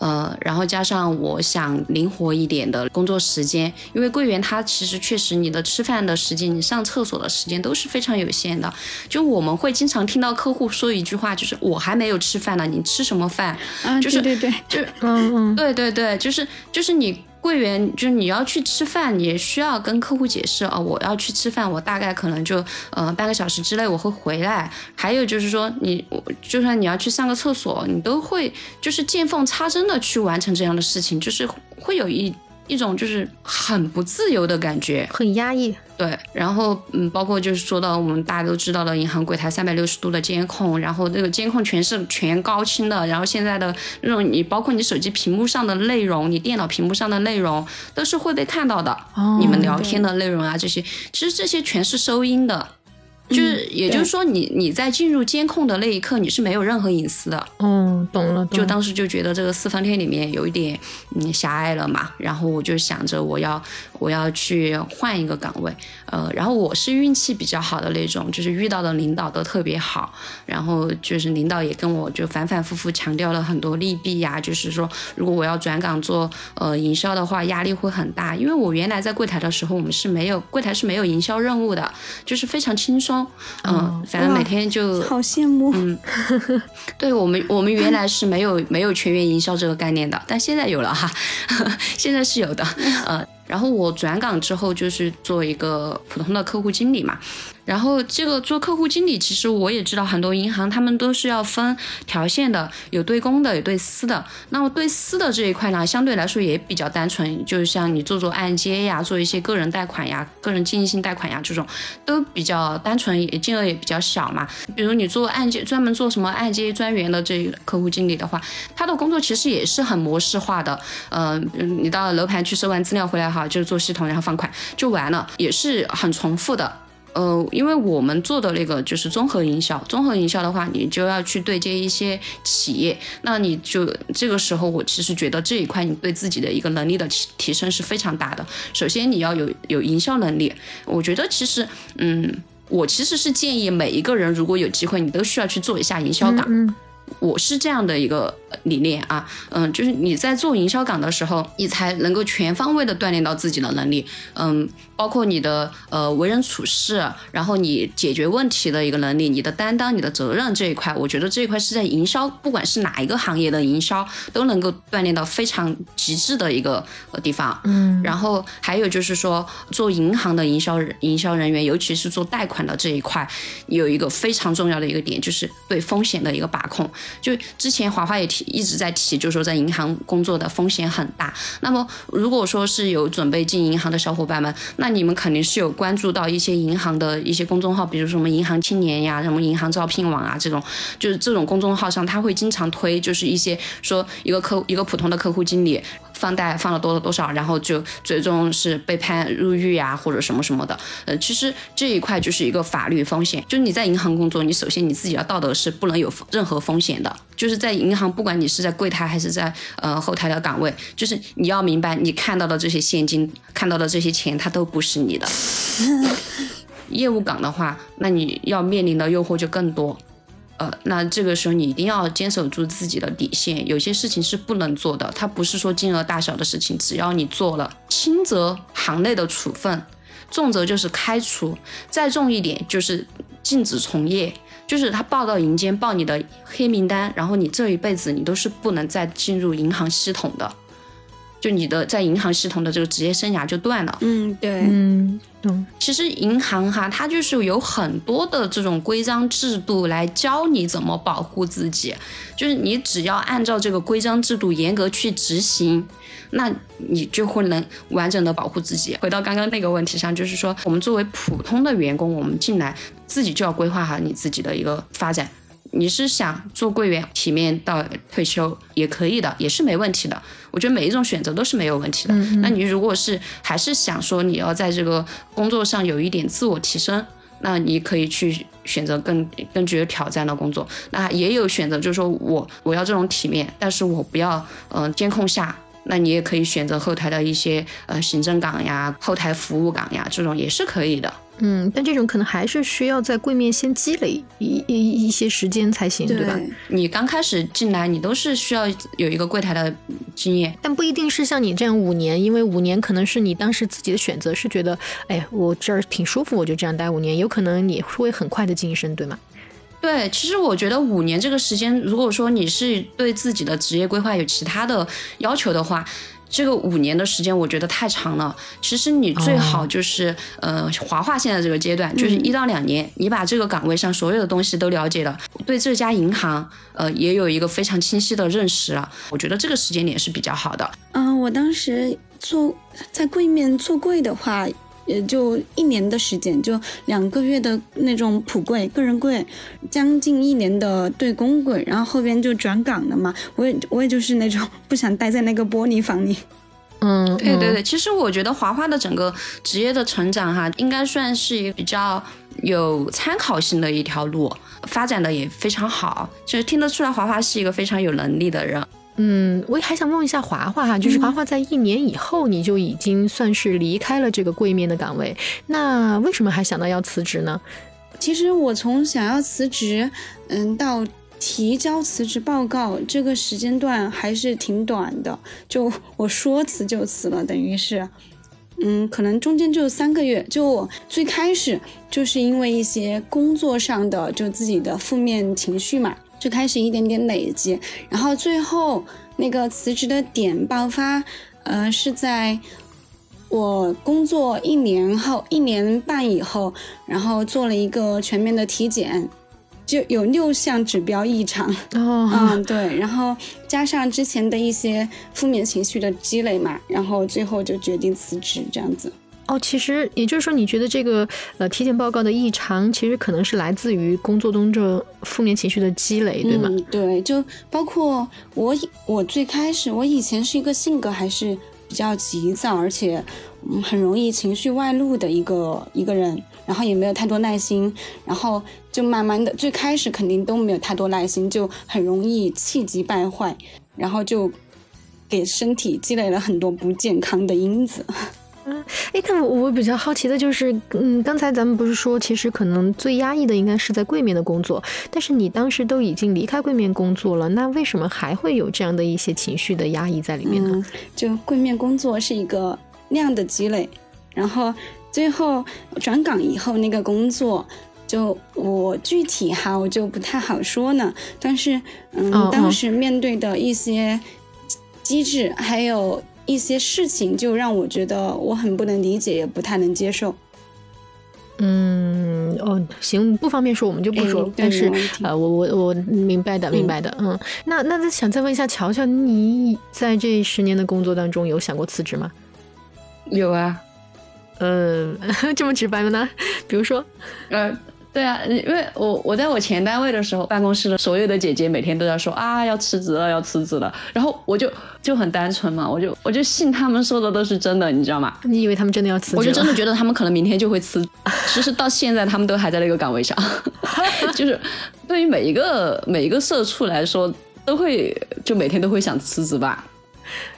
呃，然后加上我想灵活一点的工作时间，因为柜员他其实确实你的吃饭的时间、你上厕所的时间都是非常有限的。就我们会经常听到客户说一句话，就是我还没有吃饭呢，你吃什么饭？啊，对对对，就嗯嗯，对对对，就是就是你。柜员就是你要去吃饭，也需要跟客户解释哦，我要去吃饭，我大概可能就呃半个小时之内我会回来。还有就是说，你就算你要去上个厕所，你都会就是见缝插针的去完成这样的事情，就是会有一。一种就是很不自由的感觉，很压抑。对，然后嗯，包括就是说到我们大家都知道的银行柜台三百六十度的监控，然后那个监控全是全高清的，然后现在的那种你包括你手机屏幕上的内容，你电脑屏幕上的内容都是会被看到的。哦，你们聊天的内容啊，这些其实这些全是收音的。就是，也就是说，你你在进入监控的那一刻，你是没有任何隐私的。嗯，懂了。就当时就觉得这个四方天里面有一点嗯狭隘了嘛，然后我就想着我要我要去换一个岗位。呃，然后我是运气比较好的那种，就是遇到的领导都特别好，然后就是领导也跟我就反反复复强调了很多利弊呀，就是说如果我要转岗做呃营销的话，压力会很大，因为我原来在柜台的时候，我们是没有柜台是没有营销任务的，就是非常轻松。嗯，反正每天就好羡慕。嗯，对我们，我们原来是没有没有全员营销这个概念的，但现在有了哈，现在是有的。呃，然后我转岗之后就是做一个普通的客户经理嘛。然后这个做客户经理，其实我也知道很多银行他们都是要分条线的，有对公的，有对私的。那么对私的这一块呢，相对来说也比较单纯，就像你做做按揭呀，做一些个人贷款呀、个人经营性贷款呀这种，都比较单纯，也金额也比较小嘛。比如你做按揭，专门做什么按揭专员的这客户经理的话，他的工作其实也是很模式化的。嗯，你到楼盘去收完资料回来哈，就是做系统，然后放款就完了，也是很重复的。呃，因为我们做的那个就是综合营销，综合营销的话，你就要去对接一些企业，那你就这个时候，我其实觉得这一块你对自己的一个能力的提提升是非常大的。首先你要有有营销能力，我觉得其实，嗯，我其实是建议每一个人如果有机会，你都需要去做一下营销岗。我是这样的一个理念啊，嗯，就是你在做营销岗的时候，你才能够全方位的锻炼到自己的能力，嗯。包括你的呃为人处事，然后你解决问题的一个能力，你的担当、你的责任这一块，我觉得这一块是在营销，不管是哪一个行业的营销，都能够锻炼到非常极致的一个地方。嗯，然后还有就是说，做银行的营销营销人员，尤其是做贷款的这一块，有一个非常重要的一个点，就是对风险的一个把控。就之前华华也提一直在提，就是说在银行工作的风险很大。那么如果说是有准备进银行的小伙伴们，那你们肯定是有关注到一些银行的一些公众号，比如什么银行青年呀、什么银行招聘网啊这种，就是这种公众号上，他会经常推，就是一些说一个客一个普通的客户经理。放贷放了多多少，然后就最终是被判入狱啊，或者什么什么的。呃，其实这一块就是一个法律风险，就是你在银行工作，你首先你自己的道德是不能有任何风险的。就是在银行，不管你是在柜台还是在呃后台的岗位，就是你要明白，你看到的这些现金，看到的这些钱，它都不是你的。业务岗的话，那你要面临的诱惑就更多。呃，那这个时候你一定要坚守住自己的底线，有些事情是不能做的，它不是说金额大小的事情，只要你做了，轻则行内的处分，重则就是开除，再重一点就是禁止从业，就是他报到银监报你的黑名单，然后你这一辈子你都是不能再进入银行系统的。就你的在银行系统的这个职业生涯就断了。嗯，对，嗯，懂。其实银行哈，它就是有很多的这种规章制度来教你怎么保护自己。就是你只要按照这个规章制度严格去执行，那你就会能完整的保护自己。回到刚刚那个问题上，就是说我们作为普通的员工，我们进来自己就要规划好你自己的一个发展。你是想做柜员，体面到退休也可以的，也是没问题的。我觉得每一种选择都是没有问题的。那你如果是还是想说你要在这个工作上有一点自我提升，那你可以去选择更更具有挑战的工作。那也有选择，就是说我我要这种体面，但是我不要嗯监控下。那你也可以选择后台的一些呃行政岗呀、后台服务岗呀，这种也是可以的。嗯，但这种可能还是需要在柜面先积累一一一些时间才行，对吧？你刚开始进来，你都是需要有一个柜台的经验，但不一定是像你这样五年，因为五年可能是你当时自己的选择，是觉得，哎，我这儿挺舒服，我就这样待五年，有可能你会很快的晋升，对吗？对，其实我觉得五年这个时间，如果说你是对自己的职业规划有其他的要求的话。这个五年的时间，我觉得太长了。其实你最好就是，呃，华华现在这个阶段，就是一到两年，你把这个岗位上所有的东西都了解了，对这家银行，呃，也有一个非常清晰的认识了。我觉得这个时间点是比较好的。嗯，我当时做在柜面做柜的话。也就一年的时间，就两个月的那种普柜、个人柜，将近一年的对公柜，然后后边就转岗了嘛。我也我也就是那种不想待在那个玻璃房里。嗯，对对对，其实我觉得华华的整个职业的成长哈，应该算是一个比较有参考性的一条路，发展的也非常好，就是听得出来华华是一个非常有能力的人。嗯，我也还想问一下华华哈，就是华华在一年以后你就已经算是离开了这个柜面的岗位，那为什么还想到要辞职呢？其实我从想要辞职，嗯，到提交辞职报告这个时间段还是挺短的，就我说辞就辞了，等于是，嗯，可能中间就三个月。就我最开始就是因为一些工作上的就自己的负面情绪嘛。就开始一点点累积，然后最后那个辞职的点爆发，呃，是在我工作一年后、一年半以后，然后做了一个全面的体检，就有六项指标异常。哦，嗯，对，然后加上之前的一些负面情绪的积累嘛，然后最后就决定辞职，这样子。哦，其实也就是说，你觉得这个呃体检报告的异常，其实可能是来自于工作中这负面情绪的积累，对吗？嗯，对，就包括我，我最开始我以前是一个性格还是比较急躁，而且很容易情绪外露的一个一个人，然后也没有太多耐心，然后就慢慢的，最开始肯定都没有太多耐心，就很容易气急败坏，然后就给身体积累了很多不健康的因子。嗯，哎，但我我比较好奇的就是，嗯，刚才咱们不是说，其实可能最压抑的应该是在柜面的工作，但是你当时都已经离开柜面工作了，那为什么还会有这样的一些情绪的压抑在里面呢？就柜面工作是一个量的积累，然后最后转岗以后那个工作，就我具体哈我就不太好说呢。但是嗯，当时面对的一些机制，还有一些事情，就让我觉得我很不能理解，也不太能接受。嗯，哦，行，不方便说，我们就不说。但是，呃，我我我明白的，明白的。嗯，那那想再问一下乔乔，你在这十年的工作当中有想过辞职吗？有啊。嗯，这么直白吗？呢？比如说，呃。对啊，因为我我在我前单位的时候，办公室的所有的姐姐每天都在说啊要辞职了，要辞职了。然后我就就很单纯嘛，我就我就信他们说的都是真的，你知道吗？你以为他们真的要辞职？我就真的觉得他们可能明天就会辞。其实到现在他们都还在那个岗位上，就是对于每一个每一个社畜来说，都会就每天都会想辞职吧。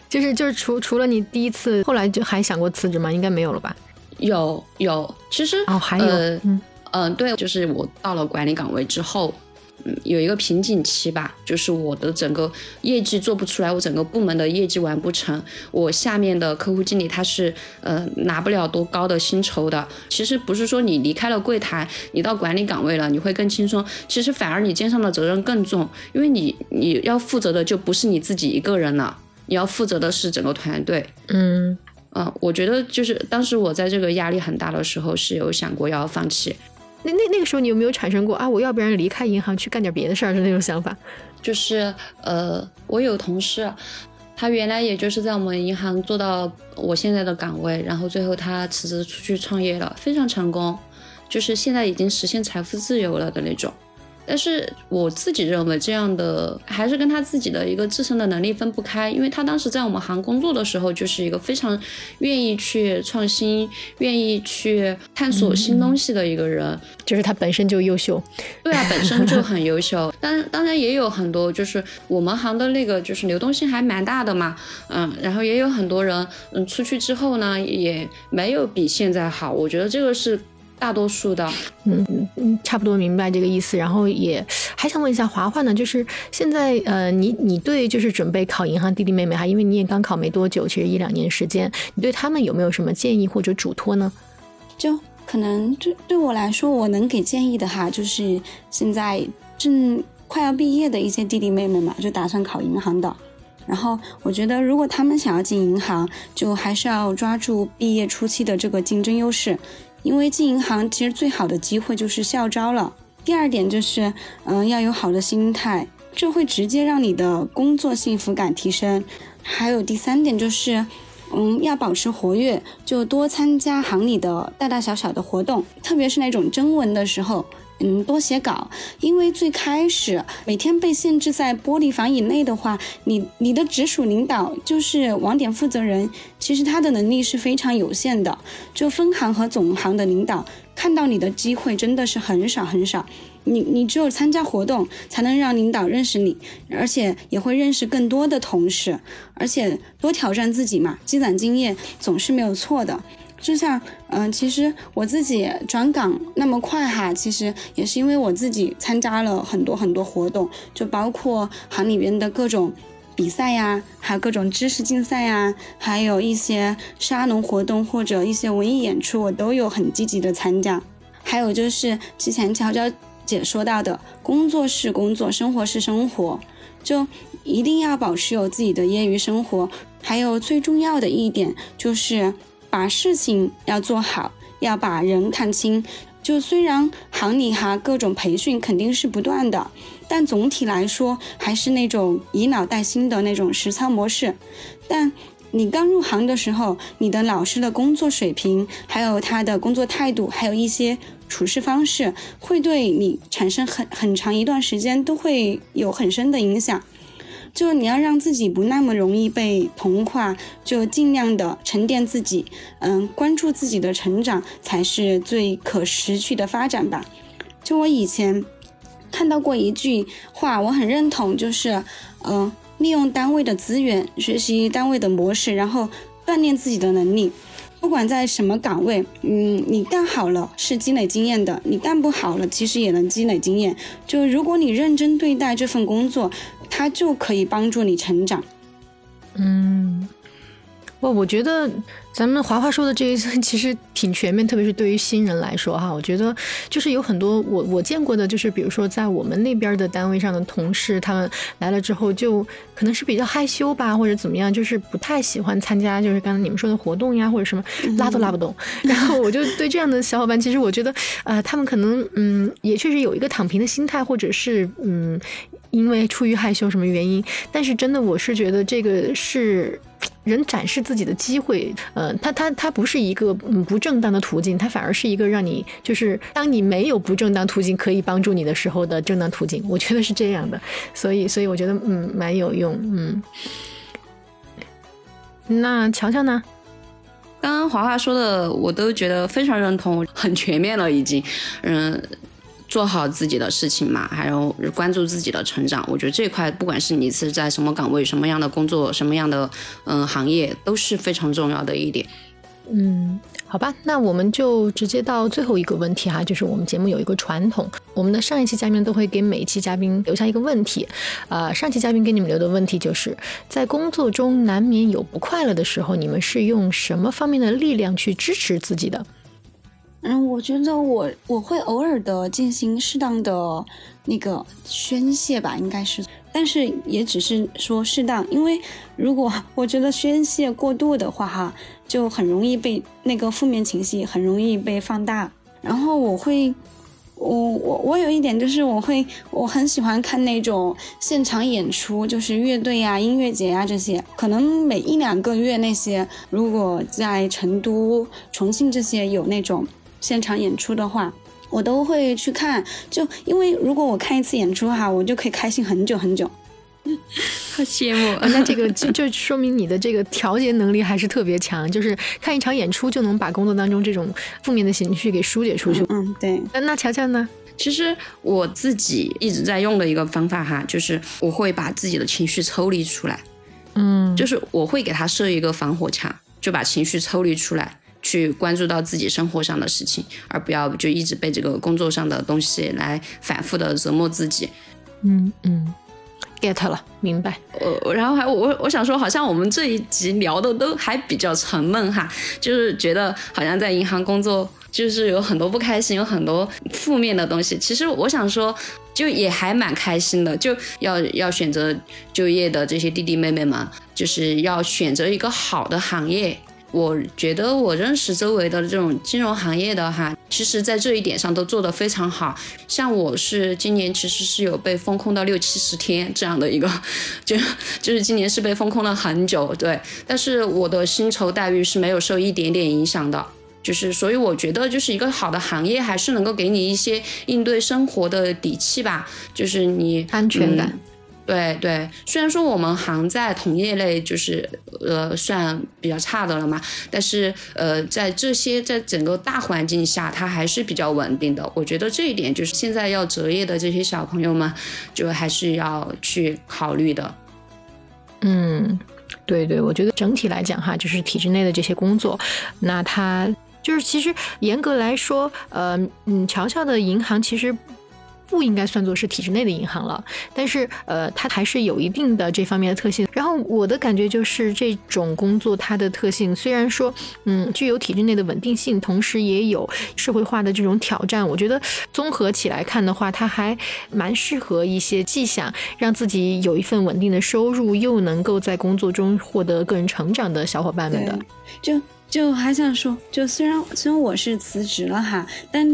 就是就是除除了你第一次，后来就还想过辞职吗？应该没有了吧？有有，其实哦还有嗯。嗯，对，就是我到了管理岗位之后，嗯，有一个瓶颈期吧，就是我的整个业绩做不出来，我整个部门的业绩完不成，我下面的客户经理他是呃拿不了多高的薪酬的。其实不是说你离开了柜台，你到管理岗位了，你会更轻松，其实反而你肩上的责任更重，因为你你要负责的就不是你自己一个人了，你要负责的是整个团队。嗯嗯，我觉得就是当时我在这个压力很大的时候，是有想过要放弃。那那那个时候你有没有产生过啊？我要不然离开银行去干点别的事儿的那种想法？就是呃，我有同事，他原来也就是在我们银行做到我现在的岗位，然后最后他辞职出去创业了，非常成功，就是现在已经实现财富自由了的那种。但是我自己认为，这样的还是跟他自己的一个自身的能力分不开，因为他当时在我们行工作的时候，就是一个非常愿意去创新、愿意去探索新东西的一个人，就是他本身就优秀。对啊，本身就很优秀。当当然也有很多，就是我们行的那个就是流动性还蛮大的嘛，嗯，然后也有很多人，嗯，出去之后呢，也没有比现在好。我觉得这个是。大多数的，嗯嗯，差不多明白这个意思。然后也还想问一下华华呢，就是现在呃，你你对就是准备考银行弟弟妹妹哈，因为你也刚考没多久，其实一两年时间，你对他们有没有什么建议或者嘱托呢？就可能对对我来说，我能给建议的哈，就是现在正快要毕业的一些弟弟妹妹嘛，就打算考银行的。然后我觉得，如果他们想要进银行，就还是要抓住毕业初期的这个竞争优势。因为进银行其实最好的机会就是校招了。第二点就是，嗯，要有好的心态，这会直接让你的工作幸福感提升。还有第三点就是，嗯，要保持活跃，就多参加行里的大大小小的活动，特别是那种征文的时候。嗯，多写稿，因为最开始每天被限制在玻璃房以内的话，你你的直属领导就是网点负责人，其实他的能力是非常有限的。就分行和总行的领导看到你的机会真的是很少很少，你你只有参加活动才能让领导认识你，而且也会认识更多的同事，而且多挑战自己嘛，积攒经验总是没有错的。就像，嗯，其实我自己转岗那么快哈，其实也是因为我自己参加了很多很多活动，就包括行里边的各种比赛呀，还有各种知识竞赛呀，还有一些沙龙活动或者一些文艺演出，我都有很积极的参加。还有就是之前乔乔姐说到的，工作是工作，生活是生活，就一定要保持有自己的业余生活。还有最重要的一点就是。把事情要做好，要把人看清。就虽然行里哈各种培训肯定是不断的，但总体来说还是那种以老带新的那种实操模式。但你刚入行的时候，你的老师的工作水平，还有他的工作态度，还有一些处事方式，会对你产生很很长一段时间都会有很深的影响。就你要让自己不那么容易被同化，就尽量的沉淀自己，嗯，关注自己的成长才是最可持续的发展吧。就我以前看到过一句话，我很认同，就是，嗯，利用单位的资源，学习单位的模式，然后锻炼自己的能力。不管在什么岗位，嗯，你干好了是积累经验的，你干不好了其实也能积累经验。就如果你认真对待这份工作。它就可以帮助你成长。嗯，不，我觉得咱们华华说的这一次其实挺全面，特别是对于新人来说哈，我觉得就是有很多我我见过的，就是比如说在我们那边的单位上的同事，他们来了之后就可能是比较害羞吧，或者怎么样，就是不太喜欢参加，就是刚才你们说的活动呀，或者什么拉都拉不动。然后我就对这样的小伙伴，其实我觉得呃，他们可能嗯也确实有一个躺平的心态，或者是嗯因为出于害羞什么原因，但是真的我是觉得这个是。人展示自己的机会，呃，他他他不是一个嗯不正当的途径，它反而是一个让你就是当你没有不正当途径可以帮助你的时候的正当途径，我觉得是这样的，所以所以我觉得嗯蛮有用，嗯。那乔乔呢？刚刚华华说的我都觉得非常认同，很全面了已经，嗯。做好自己的事情嘛，还有关注自己的成长。我觉得这块，不管是你是在什么岗位、什么样的工作、什么样的嗯行业，都是非常重要的一点。嗯，好吧，那我们就直接到最后一个问题哈，就是我们节目有一个传统，我们的上一期嘉宾都会给每一期嘉宾留下一个问题。呃，上期嘉宾给你们留的问题就是在工作中难免有不快乐的时候，你们是用什么方面的力量去支持自己的？嗯，我觉得我我会偶尔的进行适当的那个宣泄吧，应该是，但是也只是说适当，因为如果我觉得宣泄过度的话，哈，就很容易被那个负面情绪很容易被放大。然后我会，我我我有一点就是我会我很喜欢看那种现场演出，就是乐队呀、音乐节呀这些，可能每一两个月那些，如果在成都、重庆这些有那种。现场演出的话，我都会去看，就因为如果我看一次演出哈，我就可以开心很久很久。好羡慕，那这个就就说明你的这个调节能力还是特别强，就是看一场演出就能把工作当中这种负面的情绪给疏解出去。嗯，对。那那乔乔呢？其实我自己一直在用的一个方法哈，就是我会把自己的情绪抽离出来。嗯，就是我会给他设一个防火墙，就把情绪抽离出来。去关注到自己生活上的事情，而不要就一直被这个工作上的东西来反复的折磨自己。嗯嗯，get 了，明白。呃，然后还我我想说，好像我们这一集聊的都还比较沉闷哈，就是觉得好像在银行工作就是有很多不开心，有很多负面的东西。其实我想说，就也还蛮开心的，就要要选择就业的这些弟弟妹妹们，就是要选择一个好的行业。我觉得我认识周围的这种金融行业的哈，其实在这一点上都做得非常好。像我是今年其实是有被封控到六七十天这样的一个，就就是今年是被封控了很久，对。但是我的薪酬待遇是没有受一点点影响的，就是所以我觉得就是一个好的行业还是能够给你一些应对生活的底气吧，就是你安全感。对对，虽然说我们行在同业类就是呃算比较差的了嘛，但是呃在这些在整个大环境下，它还是比较稳定的。我觉得这一点就是现在要择业的这些小朋友们，就还是要去考虑的。嗯，对对，我觉得整体来讲哈，就是体制内的这些工作，那它就是其实严格来说，呃嗯，乔乔的银行其实。不应该算作是体制内的银行了，但是呃，它还是有一定的这方面的特性。然后我的感觉就是这种工作它的特性，虽然说嗯具有体制内的稳定性，同时也有社会化的这种挑战。我觉得综合起来看的话，它还蛮适合一些既想让自己有一份稳定的收入，又能够在工作中获得个人成长的小伙伴们的。就。就还想说，就虽然虽然我是辞职了哈，但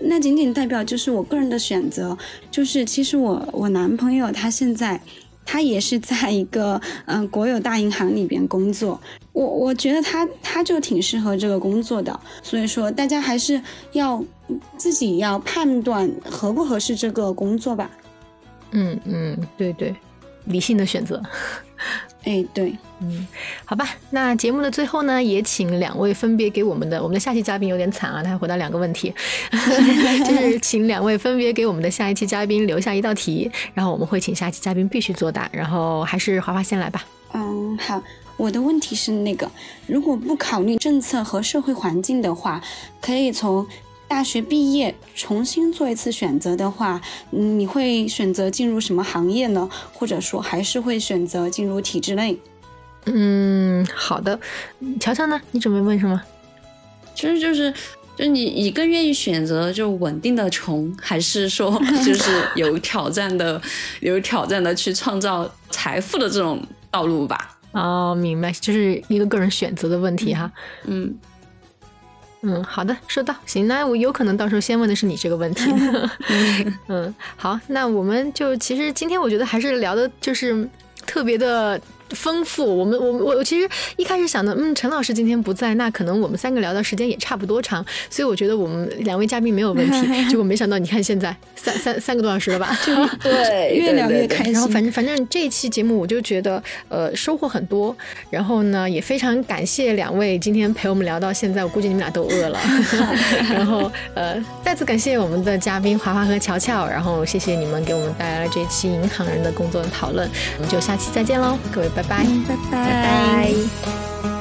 那仅仅代表就是我个人的选择。就是其实我我男朋友他现在他也是在一个嗯国有大银行里边工作，我我觉得他他就挺适合这个工作的。所以说大家还是要自己要判断合不合适这个工作吧。嗯嗯，对对，理性的选择。哎，对，嗯，好吧，那节目的最后呢，也请两位分别给我们的我们的下期嘉宾有点惨啊，他回答两个问题，就是请两位分别给我们的下一期嘉宾留下一道题，然后我们会请下一期嘉宾必须作答，然后还是华华先来吧。嗯，好，我的问题是那个，如果不考虑政策和社会环境的话，可以从。大学毕业重新做一次选择的话，嗯你会选择进入什么行业呢？或者说还是会选择进入体制内？嗯，好的。乔乔呢？你准备问什么？其实就是，就你你更愿意选择就稳定的穷，还是说 就是有挑战的、有挑战的去创造财富的这种道路吧？哦，明白，就是一个个人选择的问题哈。嗯。嗯，好的，收到。行，那我有可能到时候先问的是你这个问题。嗯，好，那我们就其实今天我觉得还是聊的就是特别的。丰富，我们我我我其实一开始想的，嗯，陈老师今天不在，那可能我们三个聊的时间也差不多长，所以我觉得我们两位嘉宾没有问题。结果没想到，你看现在三三三个多小时了吧？对，越聊越开心。然后反正反正这一期节目我就觉得呃收获很多，然后呢也非常感谢两位今天陪我们聊到现在，我估计你们俩都饿了。然后呃再次感谢我们的嘉宾华华和乔乔，然后谢谢你们给我们带来了这一期银行人的工作讨论，我们就下期再见喽，各位。拜拜，拜拜，拜拜。